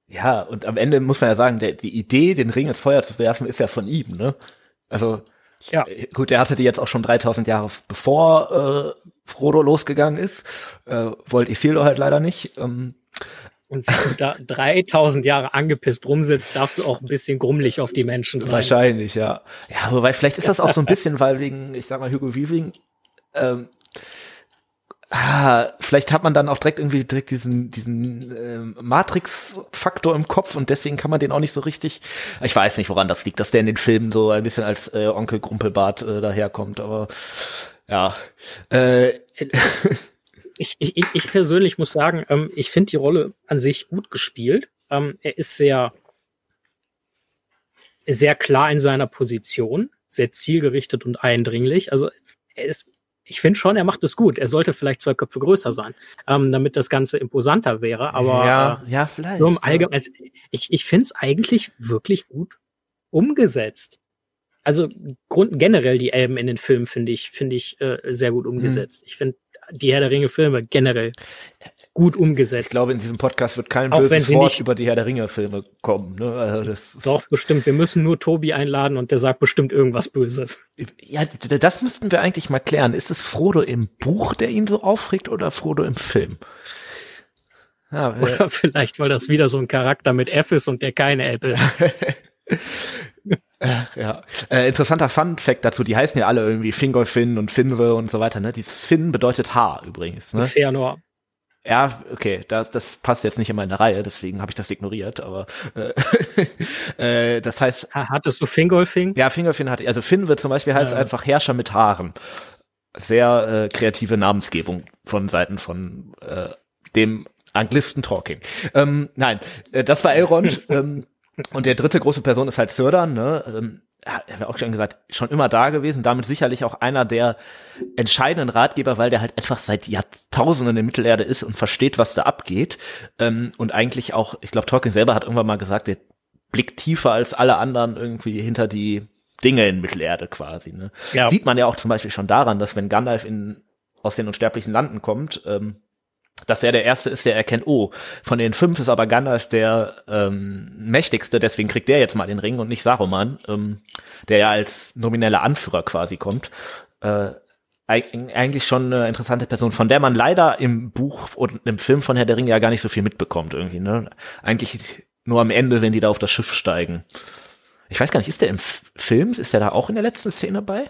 ja, und am Ende muss man ja sagen, der, die Idee, den Ring ins Feuer zu werfen, ist ja von ihm, ne? Also, ja, äh, gut, der hatte die jetzt auch schon 3000 Jahre bevor äh, Frodo losgegangen ist. Äh, wollte Isildur halt leider nicht. Ähm, und wenn du da 3000 Jahre angepisst rumsitzt, darfst du auch ein bisschen grummelig auf die Menschen sein. Wahrscheinlich, ja. Ja, wobei vielleicht ist das auch so ein bisschen, weil wegen, ich sag mal, Hugo Weaving, ähm, ah, vielleicht hat man dann auch direkt irgendwie direkt diesen, diesen ähm, Matrix-Faktor im Kopf und deswegen kann man den auch nicht so richtig. Ich weiß nicht, woran das liegt, dass der in den Filmen so ein bisschen als äh, Onkel Grumpelbart äh, daherkommt, aber ja. Äh, ich, ich, ich persönlich muss sagen, ähm, ich finde die Rolle an sich gut gespielt. Ähm, er ist sehr, sehr klar in seiner Position, sehr zielgerichtet und eindringlich. Also er ist, ich finde schon, er macht es gut. Er sollte vielleicht zwei Köpfe größer sein, ähm, damit das Ganze imposanter wäre. Aber ja, äh, ja, vielleicht. so im. Allgemeinen, es- ich, ich finde es eigentlich wirklich gut umgesetzt. Also Grund, generell die Elben in den Filmen finde ich, finde ich äh, sehr gut umgesetzt. Ich finde die Herr der Ringe Filme generell gut Ich umgesetzt. glaube, in diesem Podcast wird kein Auch böses Wort über die Herr der Ringe-Filme kommen. Ne? Also Doch, bestimmt. Wir müssen nur Tobi einladen und der sagt bestimmt irgendwas Böses. Ja, das müssten wir eigentlich mal klären. Ist es Frodo im Buch, der ihn so aufregt, oder Frodo im Film? Ja, äh, Oder vielleicht, weil das wieder so ein Charakter mit F ist und der keine App ist. ja. Äh, interessanter Fun-Fact dazu, die heißen ja alle irgendwie Fingolfin und Finwe und so weiter. Ne? Dieses Finn bedeutet Haar übrigens. Ne? Fëanor. Ja, okay, das, das passt jetzt nicht in meine Reihe, deswegen habe ich das ignoriert. Aber äh, äh, das heißt, Ha- Hattest du Fingolfing? Ja, Fingerfin hat, also Finn wird zum Beispiel heißt Ja. einfach Herrscher mit Haaren. Sehr äh, kreative Namensgebung von Seiten von äh, dem Anglisten Talking. Ähm, nein, äh, das war Elrond. ähm, und der dritte große Person ist halt Sirdan, ne? Ähm, er hat auch schon gesagt, schon immer da gewesen, damit sicherlich auch einer der entscheidenden Ratgeber, weil der halt einfach seit Jahrtausenden in Mittelerde ist und versteht, was da abgeht. Ähm, und eigentlich auch, ich glaube, Tolkien selber hat irgendwann mal gesagt, der blickt tiefer als alle anderen irgendwie hinter die Dinge in Mittelerde quasi. Ne? Ja. Sieht man ja auch zum Beispiel schon daran, dass wenn Gandalf in, aus den unsterblichen Landen kommt, ähm, dass er der Erste ist, der erkennt, oh, von den fünf ist aber Gandalf der ähm, mächtigste, deswegen kriegt der jetzt mal den Ring und nicht Saruman, ähm, der ja als nomineller Anführer quasi kommt. Äh, eig- eigentlich schon eine interessante Person, von der man leider im Buch und im Film von Herr der Ringe ja gar nicht so viel mitbekommt irgendwie. Ne? Eigentlich nur am Ende, wenn die da auf das Schiff steigen. Ich weiß gar nicht, ist der im Film, ist der da auch in der letzten Szene bei?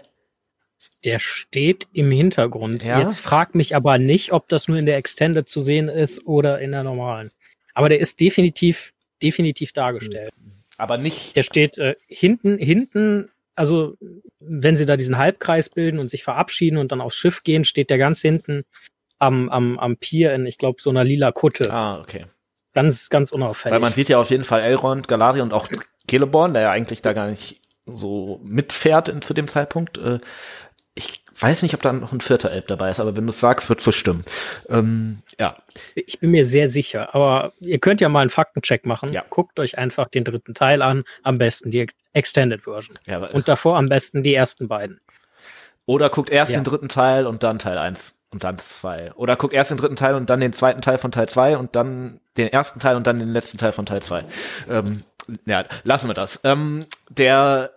Der steht im Hintergrund. Ja? Jetzt frag mich aber nicht, ob das nur in der Extended zu sehen ist oder in der normalen. Aber der ist definitiv, definitiv dargestellt. Aber nicht. Der steht äh, hinten, hinten, also wenn sie da diesen Halbkreis bilden und sich verabschieden und dann aufs Schiff gehen, steht der ganz hinten am, am, am Pier in, ich glaube, so einer lila Kutte. Ah, okay. Ganz, ganz unauffällig. Weil man sieht ja auf jeden Fall Elrond, Galadriel und auch Celeborn, der ja eigentlich da gar nicht so mitfährt in, zu dem Zeitpunkt. Äh, ich weiß nicht, ob da noch ein vierter Elb dabei ist, aber wenn du es sagst, wird es stimmen. Ähm, ja, Ich bin mir sehr sicher, aber ihr könnt ja mal einen Faktencheck machen. Ja. Guckt euch einfach den dritten Teil an, am besten die Extended Version. ja Und davor am besten die ersten beiden. Oder guckt erst Ja. den dritten Teil und dann Teil 1 und dann 2. Oder guckt erst den dritten Teil und dann den zweiten Teil von Teil 2 und dann den ersten Teil und dann den letzten Teil von Teil 2. Ähm, ja, lassen wir das. Ähm, der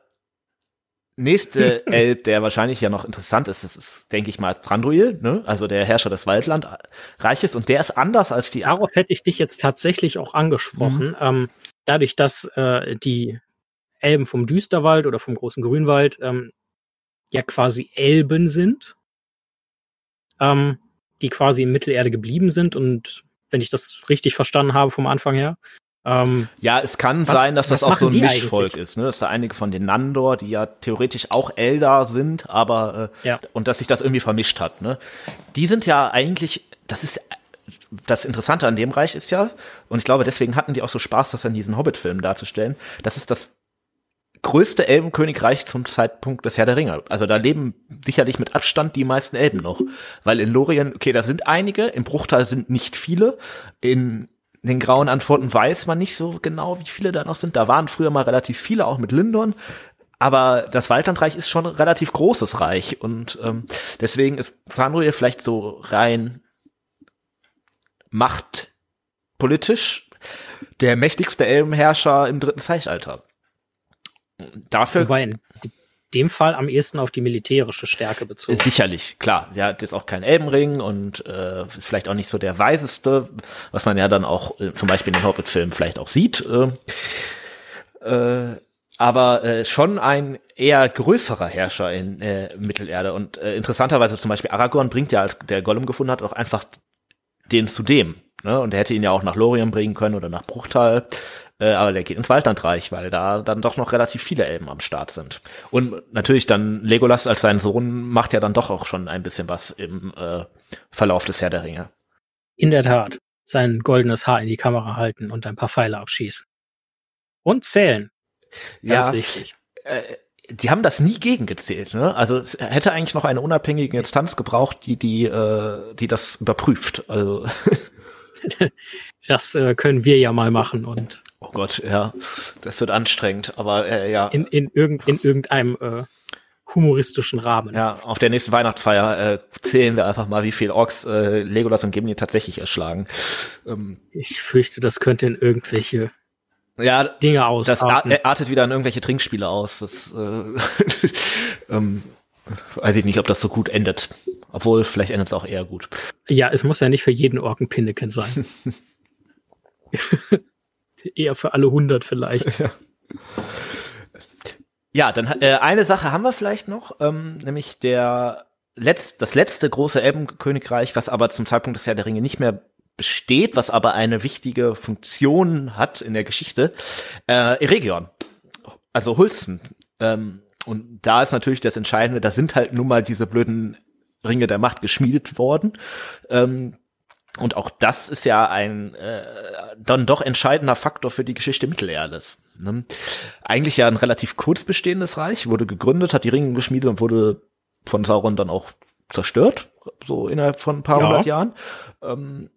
nächste Elb, der wahrscheinlich ja noch interessant ist, das ist, denke ich mal, Thranduil, ne? also der Herrscher des Waldlandreiches und der ist anders als die Darauf hätte ich dich jetzt tatsächlich auch angesprochen. Mhm. Ähm, dadurch, dass äh, die Elben vom Düsterwald oder vom großen Grünwald ähm, ja quasi Elben sind, ähm, die quasi in Mittelerde geblieben sind und wenn ich das richtig verstanden habe vom Anfang her, ähm, Ja, es kann Was- sein, dass das auch so ein Mischvolk eigentlich? ist, ne? Dass da einige von den Nandor, die ja theoretisch auch Eldar sind, aber äh, Ja. und dass sich das irgendwie vermischt hat, ne? Die sind ja eigentlich, das ist das Interessante an dem Reich ist ja, und ich glaube, deswegen hatten die auch so Spaß, das in diesen Hobbit-Filmen darzustellen, das ist das größte Elbenkönigreich zum Zeitpunkt des Herr der Ringe. Also da leben sicherlich mit Abstand die meisten Elben noch. Weil in Lorien, okay, da sind einige, im Bruchtal sind nicht viele, in den grauen Antworten weiß man nicht so genau, wie viele da noch sind. Da waren früher mal relativ viele, auch mit Lindorn. Aber das Waldlandreich ist schon ein relativ großes Reich und ähm, deswegen ist Sandruhe vielleicht so rein machtpolitisch der mächtigste Elbenherrscher im dritten Zeitalter. Dafür. Wobei dem Fall am ehesten auf die militärische Stärke bezogen. Sicherlich, klar. Der hat jetzt auch keinen Elbenring und äh, ist vielleicht auch nicht so der weiseste, was man ja dann auch äh, zum Beispiel in den Hobbit-Filmen vielleicht auch sieht. Äh, äh, aber äh, schon ein eher größerer Herrscher in äh, Mittelerde. Und äh, interessanterweise zum Beispiel Aragorn bringt ja, der Gollum gefunden hat, auch einfach den zu dem. Ne? Und er hätte ihn ja auch nach Lorien bringen können oder nach Bruchtal. Äh, aber der geht ins Waldlandreich, weil da dann doch noch relativ viele Elben am Start sind. Und natürlich dann Legolas als sein Sohn macht ja dann doch auch schon ein bisschen was im äh, Verlauf des Herr der Ringe. In der Tat. Sein goldenes Haar in die Kamera halten und ein paar Pfeile abschießen. Und zählen. Ganz ja, wichtig. Äh, die haben das nie gegengezählt. Ne? Also es hätte eigentlich noch eine unabhängige Instanz gebraucht, die die äh, die das überprüft. Also das äh, können wir ja mal machen und oh Gott, ja, das wird anstrengend. Aber äh, ja. in in, irgend, in irgendeinem äh, humoristischen Rahmen. Ja, auf der nächsten Weihnachtsfeier äh, zählen wir einfach mal, wie viel Orks äh, Legolas und Gimli tatsächlich erschlagen. Ähm, Ich fürchte, das könnte in irgendwelche ja, Dinge das ar ausarten. artet wieder in irgendwelche Trinkspiele aus. Das äh, ähm, weiß ich nicht, ob das so gut endet. Obwohl, vielleicht endet es auch eher gut. Ja, es muss ja nicht für jeden Ork ein Pinneken sein. Eher für alle 100 vielleicht. Ja, dann äh, eine Sache haben wir vielleicht noch, ähm, nämlich der letzt, das letzte große Elbenkönigreich, was aber zum Zeitpunkt des Herr der Ringe nicht mehr besteht, was aber eine wichtige Funktion hat in der Geschichte, äh, Eregion, also Hulsten. Ähm, und da ist natürlich das Entscheidende, da sind halt nun mal diese blöden Ringe der Macht geschmiedet worden. Ähm, und auch das ist ja ein äh, dann doch entscheidender Faktor für die Geschichte Mittelerdes. Ne? Eigentlich ja ein relativ kurz bestehendes Reich, wurde gegründet, hat die Ringe geschmiedet und wurde von Sauron dann auch zerstört, so innerhalb von ein paar Ja. hundert Jahren. Ähm,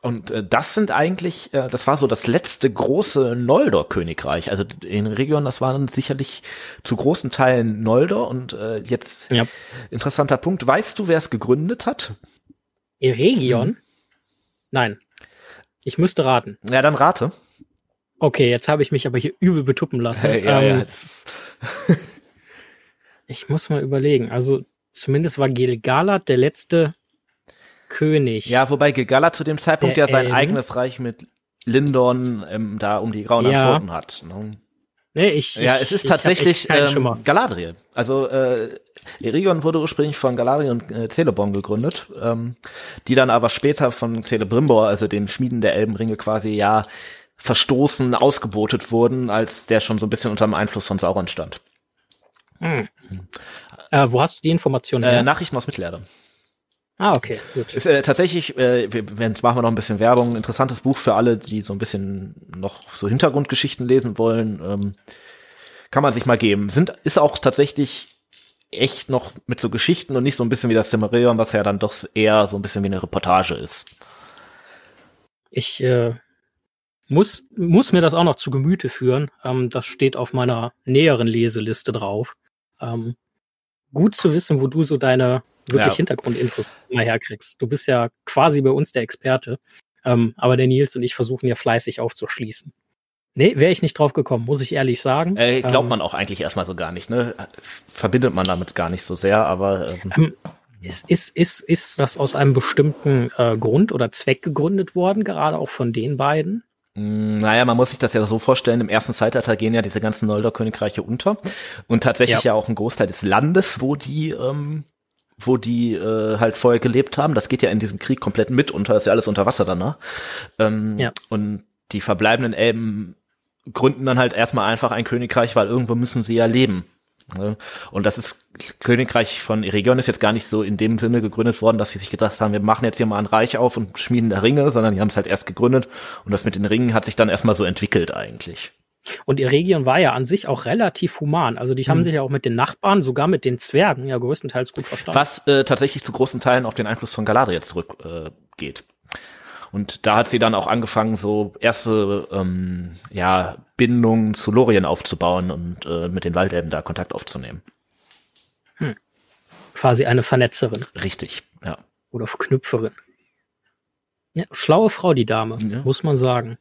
und äh, das sind eigentlich, äh, das war so das letzte große Noldor-Königreich. Also in Region, das waren sicherlich zu großen Teilen Noldor. Und äh, jetzt Ja. interessanter Punkt. Weißt du, wer es gegründet hat? Eregion? Nein. Ich müsste raten. Ja, dann rate. Okay, jetzt habe ich mich aber hier übel betuppen lassen. Hey, ja, ähm, ja, Ich muss mal überlegen. Also zumindest war Gilgalad der letzte König. ja, wobei Gilgalad zu dem Zeitpunkt Der ja sein Elben. eigenes Reich mit Lindorn ähm, da um die grauen Ja. Antworten hat. Ne? Nee, ich, Ja, es ist tatsächlich ähm, Galadriel. Also äh, Eregion wurde ursprünglich von Galadriel und äh, Celeborn gegründet, ähm, die dann aber später von Celebrimbor, also den Schmieden der Elbenringe quasi ja verstoßen, ausgebotet wurden, als der schon so ein bisschen unter dem Einfluss von Sauron stand. Hm. Äh, wo hast du die Informationen Äh, her? Nachrichten aus Mittelerde. Ah, okay, gut. Ist äh, tatsächlich, äh, wir, jetzt machen wir noch ein bisschen Werbung, interessantes Buch für alle, die so ein bisschen noch so Hintergrundgeschichten lesen wollen. Ähm, kann man sich mal geben. Sind, ist auch tatsächlich echt noch mit so Geschichten und nicht so ein bisschen wie das Silmarillion, was ja dann doch eher so ein bisschen wie eine Reportage ist. Ich äh, muss, muss mir das auch noch zu Gemüte führen. Ähm, das steht auf meiner näheren Leseliste drauf. Ähm, gut zu wissen, wo du so deine wirklich Ja. Hintergrundinfos mal herkriegst. Du bist ja quasi bei uns der Experte. Ähm, aber der Nils und ich versuchen ja fleißig aufzuschließen. Nee, wäre ich nicht drauf gekommen, muss ich ehrlich sagen. Äh, glaubt Ähm, man auch eigentlich erstmal so gar nicht, ne? Verbindet man damit gar nicht so sehr, aber ähm, Ist, ist, ist, ist das aus einem bestimmten äh, Grund oder Zweck gegründet worden, gerade auch von den beiden? Mm, Naja, man muss sich das ja so vorstellen, im ersten Zeitalter gehen ja diese ganzen Noldor-Königreiche unter und tatsächlich ja. Ja. auch ein Großteil des Landes, wo die, ähm, wo die äh, halt vorher gelebt haben, das geht ja in diesem Krieg komplett mit unter, ist ja alles unter Wasser danach. Ähm, Ja. Und die verbleibenden Elben gründen dann halt erstmal einfach ein Königreich, weil irgendwo müssen sie ja leben. ne? Und das ist Königreich von Eregion ist jetzt gar nicht so in dem Sinne gegründet worden, dass sie sich gedacht haben, wir machen jetzt hier mal ein Reich auf und schmieden da Ringe, sondern die haben es halt erst gegründet und das mit den Ringen hat sich dann erstmal so entwickelt eigentlich. Und Eregion war ja an sich auch relativ human. Also die haben hm. sich ja auch mit den Nachbarn, sogar mit den Zwergen, ja größtenteils gut verstanden. Was äh, tatsächlich zu großen Teilen auf den Einfluss von Galadriel zurückgeht. Äh, und da hat sie dann auch angefangen, so erste ähm, ja, Bindungen zu Lorien aufzubauen und äh, mit den Waldelben da Kontakt aufzunehmen. Hm. Quasi eine Vernetzerin. Richtig, ja. Oder Verknüpferin. Ja, schlaue Frau, die Dame, ja. muss man sagen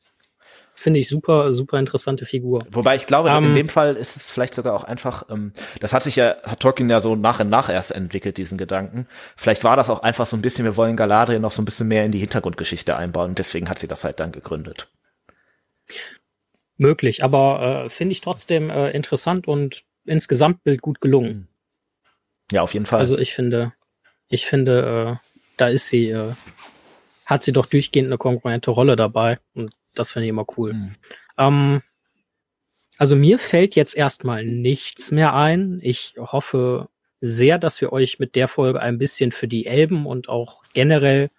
finde ich super, super interessante Figur. Wobei ich glaube, um, in ähm, dem Fall ist es vielleicht sogar auch einfach, ähm, das hat sich ja, hat Tolkien ja so nach und nach erst entwickelt, diesen Gedanken. Vielleicht war das auch einfach so ein bisschen, wir wollen Galadriel noch so ein bisschen mehr in die Hintergrundgeschichte einbauen und deswegen hat sie das halt dann gegründet. Möglich, aber äh, finde ich trotzdem äh, interessant und ins Gesamtbild gut gelungen. Ja, auf jeden Fall. Also ich finde, ich finde, äh, da ist sie, äh, hat sie doch durchgehend eine konkurrente Rolle dabei und das finde ich immer cool. Mhm. Ähm, also mir fällt jetzt erstmal nichts mehr ein. Ich hoffe sehr, dass wir euch mit der Folge ein bisschen für die Elben und auch generell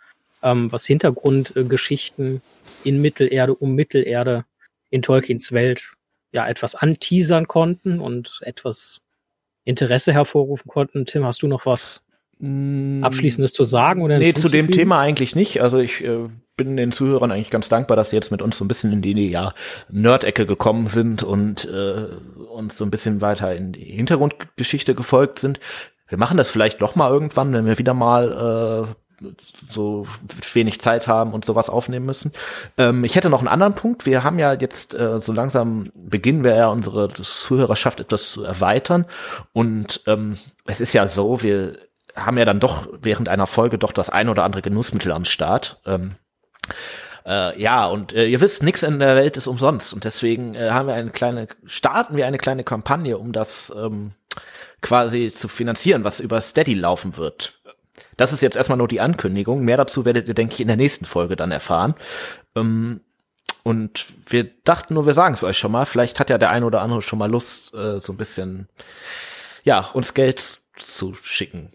ähm, was Hintergrundgeschichten in Mittelerde, um Mittelerde, in Tolkiens Welt ja etwas anteasern konnten und etwas Interesse hervorrufen konnten. Tim, hast du noch was mm. Abschließendes zu sagen? Oder nee, zu dem Thema eigentlich nicht. Also ich äh, bin den Zuhörern eigentlich ganz dankbar, dass sie jetzt mit uns so ein bisschen in die ja, Nerd-Ecke gekommen sind und äh, uns so ein bisschen weiter in die Hintergrundgeschichte gefolgt sind. Wir machen das vielleicht doch mal irgendwann, wenn wir wieder mal äh, so wenig Zeit haben und sowas aufnehmen müssen. Ähm, ich hätte noch einen anderen Punkt. Wir haben ja jetzt äh, so langsam beginnen wir ja unsere Zuhörerschaft etwas zu erweitern und ähm, es ist ja so, wir haben ja dann doch während einer Folge doch das ein oder andere Genussmittel am Start. Ähm, äh, ja, und äh, ihr wisst, nichts in der Welt ist umsonst. Und deswegen äh, haben wir eine kleine, starten wir eine kleine Kampagne, um das ähm, quasi zu finanzieren, was über Steady laufen wird. Das ist jetzt erstmal nur die Ankündigung. Mehr dazu werdet ihr, denke ich, in der nächsten Folge dann erfahren. Ähm, und wir dachten nur, wir sagen es euch schon mal. Vielleicht hat ja der eine oder andere schon mal Lust, äh, so ein bisschen, ja, uns Geld zu schicken.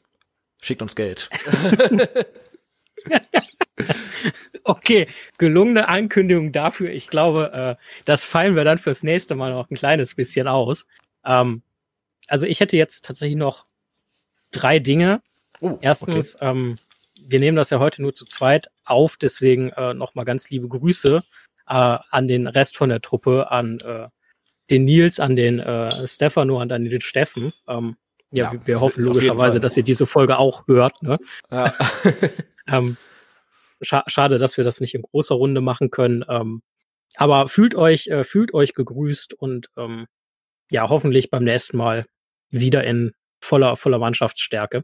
Schickt uns Geld. okay, gelungene Ankündigung dafür. Ich glaube, äh, das fallen wir dann fürs nächste Mal noch ein kleines bisschen aus. Ähm, also ich hätte jetzt tatsächlich noch drei Dinge. Oh, Erstens, okay. ähm, wir nehmen das ja heute nur zu zweit auf, deswegen äh, nochmal ganz liebe Grüße äh, an den Rest von der Truppe, an äh, den Nils, an den äh, Stefano und an den Steffen. Ähm, ja, ja, wir, wir hoffen logischerweise, dass ihr diese Folge auch hört. Ne? Ja. ähm, scha schade, dass wir das nicht in großer Runde machen können. Ähm, aber fühlt euch, äh, fühlt euch gegrüßt und ähm, ja, hoffentlich beim nächsten Mal wieder in voller, voller Mannschaftsstärke.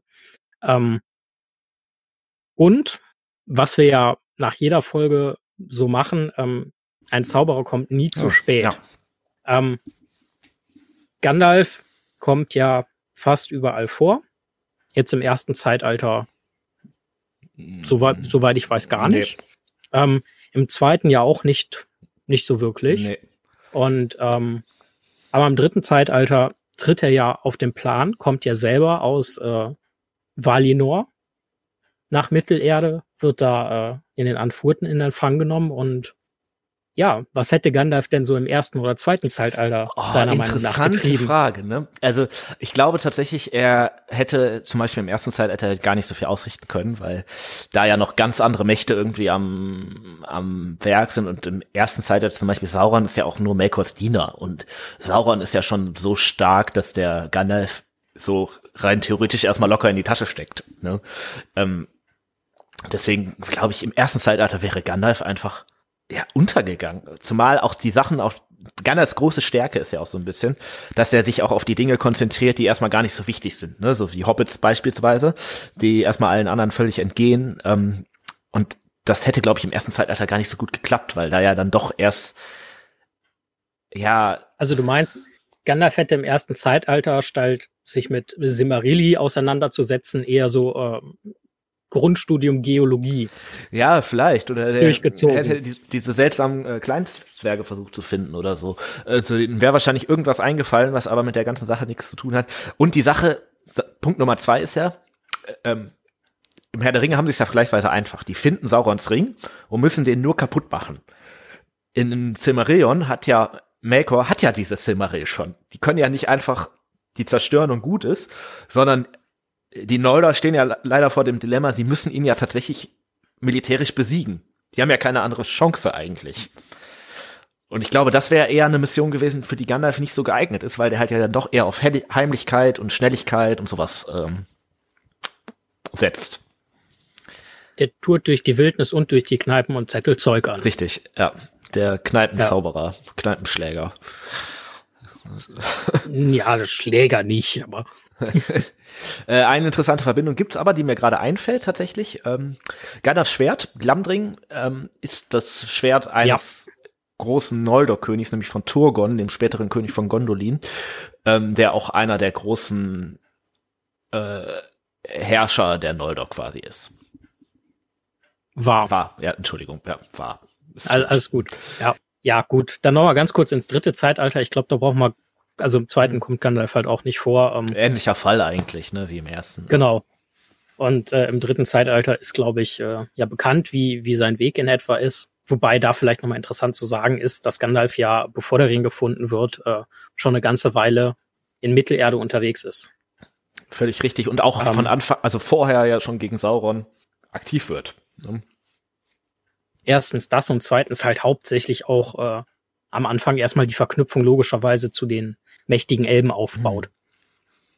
Ähm, und was wir ja nach jeder Folge so machen, ähm, ein Zauberer kommt nie zu spät. Ja. Ähm, Gandalf kommt ja fast überall vor. Jetzt im ersten Zeitalter Soweit, soweit ich weiß, gar nicht. Nee. Ähm, Im zweiten ja auch nicht, nicht so wirklich. Nee. Und ähm, aber im dritten Zeitalter tritt er ja auf den Plan, kommt ja selber aus äh, Valinor nach Mittelerde, wird da äh, in den Anfurten in Empfang genommen und ja, was hätte Gandalf denn so im ersten oder zweiten Zeitalter oh, deiner Meinung nach Interessante Frage, ne? Also ich glaube tatsächlich, er hätte zum Beispiel im ersten Zeitalter gar nicht so viel ausrichten können, weil da ja noch ganz andere Mächte irgendwie am, am Werk sind und im ersten Zeitalter zum Beispiel Sauron ist ja auch nur Melkors Diener und Sauron ist ja schon so stark, dass der Gandalf so rein theoretisch erstmal locker in die Tasche steckt. Ne? Ähm, deswegen glaube ich, im ersten Zeitalter wäre Gandalf einfach ja, untergegangen. Zumal auch die Sachen auf Gunners große Stärke ist ja auch so ein bisschen, dass er sich auch auf die Dinge konzentriert, die erstmal gar nicht so wichtig sind, ne? so wie Hobbits beispielsweise, die erstmal allen anderen völlig entgehen. Ähm, und das hätte, glaube ich, im ersten Zeitalter gar nicht so gut geklappt, weil da ja dann doch erst, ja. Also du meinst, Gandalf hätte im ersten Zeitalter, statt sich mit Simarilli auseinanderzusetzen, eher so äh, Grundstudium Geologie. Ja, vielleicht. Oder der durchgezogen. hätte diese seltsamen äh, Kleinstzwerge versucht zu finden oder so. Also wäre wahrscheinlich irgendwas eingefallen, was aber mit der ganzen Sache nichts zu tun hat. Und die Sache, Punkt Nummer zwei ist ja, äh, ähm, im Herr der Ringe haben sie es ja vergleichsweise einfach. Die finden Saurons Ring und müssen den nur kaputt machen. In Silmarillion hat ja Melkor hat ja dieses Silmaril schon. Die können ja nicht einfach die zerstören und gut ist, sondern die Noldor stehen ja leider vor dem Dilemma, sie müssen ihn ja tatsächlich militärisch besiegen. Die haben ja keine andere Chance eigentlich. Und ich glaube, das wäre eher eine Mission gewesen, für die Gandalf nicht so geeignet ist, weil der halt ja dann doch eher auf Heimlichkeit und Schnelligkeit und sowas ähm, setzt. Der tourt durch die Wildnis und durch die Kneipen und zettelt Zeug an. Richtig, ja. Der Kneipenzauberer, ja. Kneipenschläger. Ja, der Schläger nicht, aber. Äh, eine interessante Verbindung gibt's aber, die mir gerade einfällt tatsächlich. Ähm, Gandalfs Schwert, Glamdring, ähm, ist das Schwert eines ja. großen Noldor-Königs, nämlich von Turgon, dem späteren König von Gondolin, ähm, der auch einer der großen äh, Herrscher der Noldor quasi ist. War. War, ja, Entschuldigung, ja, war. All, alles gut. Ja. Ja, gut. Dann nochmal ganz kurz ins dritte Zeitalter. Ich glaube, da brauchen wir also im zweiten kommt Gandalf halt auch nicht vor. Ähm, Ähnlicher Fall eigentlich, ne, wie im ersten. Genau. Und äh, im dritten Zeitalter ist, glaube ich, äh, ja bekannt, wie, wie sein Weg in etwa ist. Wobei da vielleicht nochmal interessant zu sagen ist, dass Gandalf ja, bevor der Ring gefunden wird, äh, schon eine ganze Weile in Mittelerde unterwegs ist. Völlig richtig. Und auch ähm, von Anfang, also vorher ja schon gegen Sauron aktiv wird. Ne? Erstens das und zweitens halt hauptsächlich auch äh, am Anfang erstmal die Verknüpfung logischerweise zu den mächtigen Elben aufbaut. Mhm.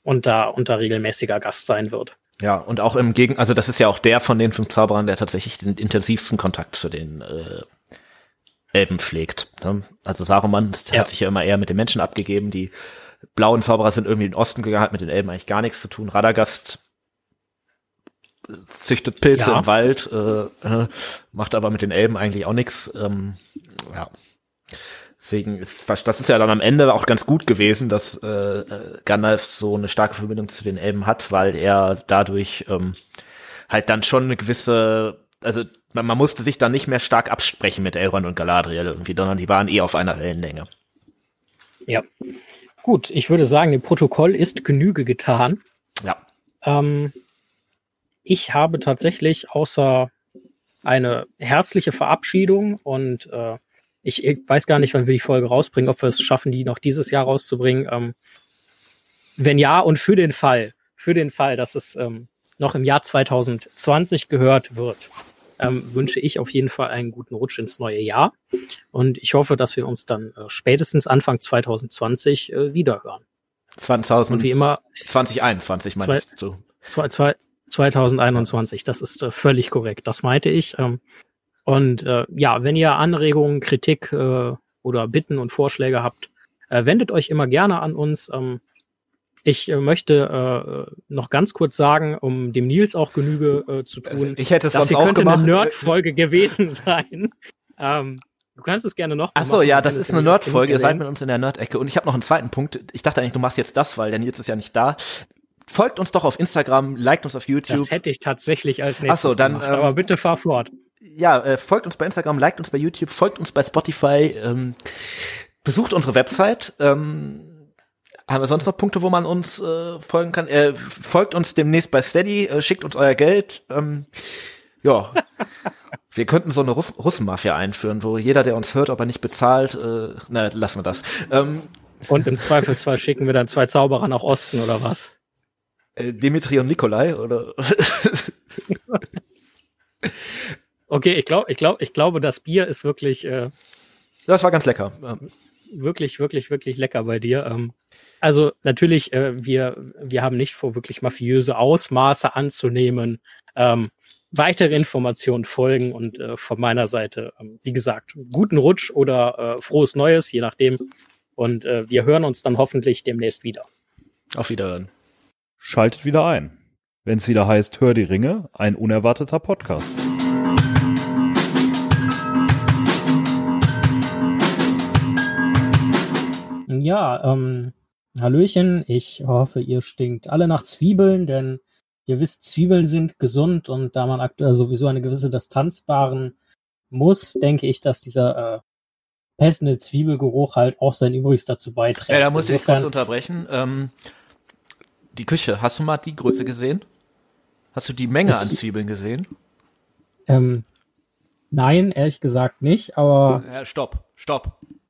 Und da unter regelmäßiger Gast sein wird. Ja, und auch im Gegen, also das ist ja auch der von den fünf Zauberern, der tatsächlich den intensivsten Kontakt zu den äh, Elben pflegt. Ne? Also Saruman ja. hat sich ja immer eher mit den Menschen abgegeben. Die blauen Zauberer sind irgendwie in den Osten gegangen, hat mit den Elben eigentlich gar nichts zu tun. Radagast züchtet Pilze ja. im Wald, äh, äh macht aber mit den Elben eigentlich auch nichts. Ähm, ja. Deswegen, das ist ja dann am Ende auch ganz gut gewesen, dass äh, Gandalf so eine starke Verbindung zu den Elben hat, weil er dadurch ähm, halt dann schon eine gewisse, also man, man musste sich dann nicht mehr stark absprechen mit Elrond und Galadriel irgendwie, sondern die waren eh auf einer Wellenlänge. Ja. Gut, ich würde sagen, dem Protokoll ist Genüge getan. Ja. Ähm, ich habe tatsächlich außer eine herzliche Verabschiedung und äh, ich, weiß gar nicht, wann wir die Folge rausbringen, ob wir es schaffen, die noch dieses Jahr rauszubringen. Ähm, wenn ja, und für den Fall, für den Fall, dass es ähm, noch im Jahr 2020 gehört wird, ähm, wünsche ich auf jeden Fall einen guten Rutsch ins neue Jahr. Und ich hoffe, dass wir uns dann äh, spätestens Anfang 2020 äh, wiederhören. 2000, und wie immer 2021 meinst du? 2021, das ist äh, völlig korrekt. Das meinte ich. Ähm, und äh, ja, wenn ihr Anregungen, Kritik äh, oder Bitten und Vorschläge habt, äh, wendet euch immer gerne an uns. Ähm, ich äh, möchte äh, noch ganz kurz sagen, um dem Nils auch Genüge äh, zu tun. Ich hätte es sonst hier auch könnte gemacht. eine Nerd-Folge gewesen sein. Ähm, du kannst es gerne noch Ach so, ja, das ist eine Nerd-Folge. Ihr seid mit uns in der Nerd-Ecke. Und ich habe noch einen zweiten Punkt. Ich dachte eigentlich, du machst jetzt das, weil der Nils ist ja nicht da. Folgt uns doch auf Instagram, liked uns auf YouTube. Das hätte ich tatsächlich als nächstes Ach so, dann, gemacht, ähm, aber bitte fahr fort ja, äh, folgt uns bei Instagram, liked uns bei YouTube, folgt uns bei Spotify, ähm, besucht unsere Website. Ähm, haben wir sonst noch Punkte, wo man uns äh, folgen kann? Äh, folgt uns demnächst bei Steady, äh, schickt uns euer Geld. Ähm, ja, wir könnten so eine Russ Russenmafia einführen, wo jeder, der uns hört, ob er nicht bezahlt, äh, na, lassen wir das. Ähm, und im Zweifelsfall schicken wir dann zwei Zauberer nach Osten oder was? Äh, Dimitri und Nikolai oder? Okay, ich glaube, ich glaube, ich glaube, das Bier ist wirklich. Äh, das war ganz lecker. Wirklich, wirklich, wirklich lecker bei dir. Ähm, also natürlich, äh, wir, wir haben nicht vor, wirklich mafiöse Ausmaße anzunehmen. Ähm, weitere Informationen folgen und äh, von meiner Seite, ähm, wie gesagt, guten Rutsch oder äh, frohes Neues, je nachdem. Und äh, wir hören uns dann hoffentlich demnächst wieder. Auf Wiederhören. Schaltet wieder ein, wenn es wieder heißt Hör die Ringe, ein unerwarteter Podcast. Ja, ähm, Hallöchen. Ich hoffe, ihr stinkt alle nach Zwiebeln, denn ihr wisst, Zwiebeln sind gesund und da man aktuell sowieso eine gewisse Distanz wahren muss, denke ich, dass dieser äh, pestende Zwiebelgeruch halt auch sein Übriges dazu beiträgt. Ja, da muss ich kurz unterbrechen. Ähm, Die Küche, hast du mal die Größe gesehen? Hast du die Menge an Zwiebeln gesehen? Ähm, nein, ehrlich gesagt nicht, aber Ja, stopp, stopp.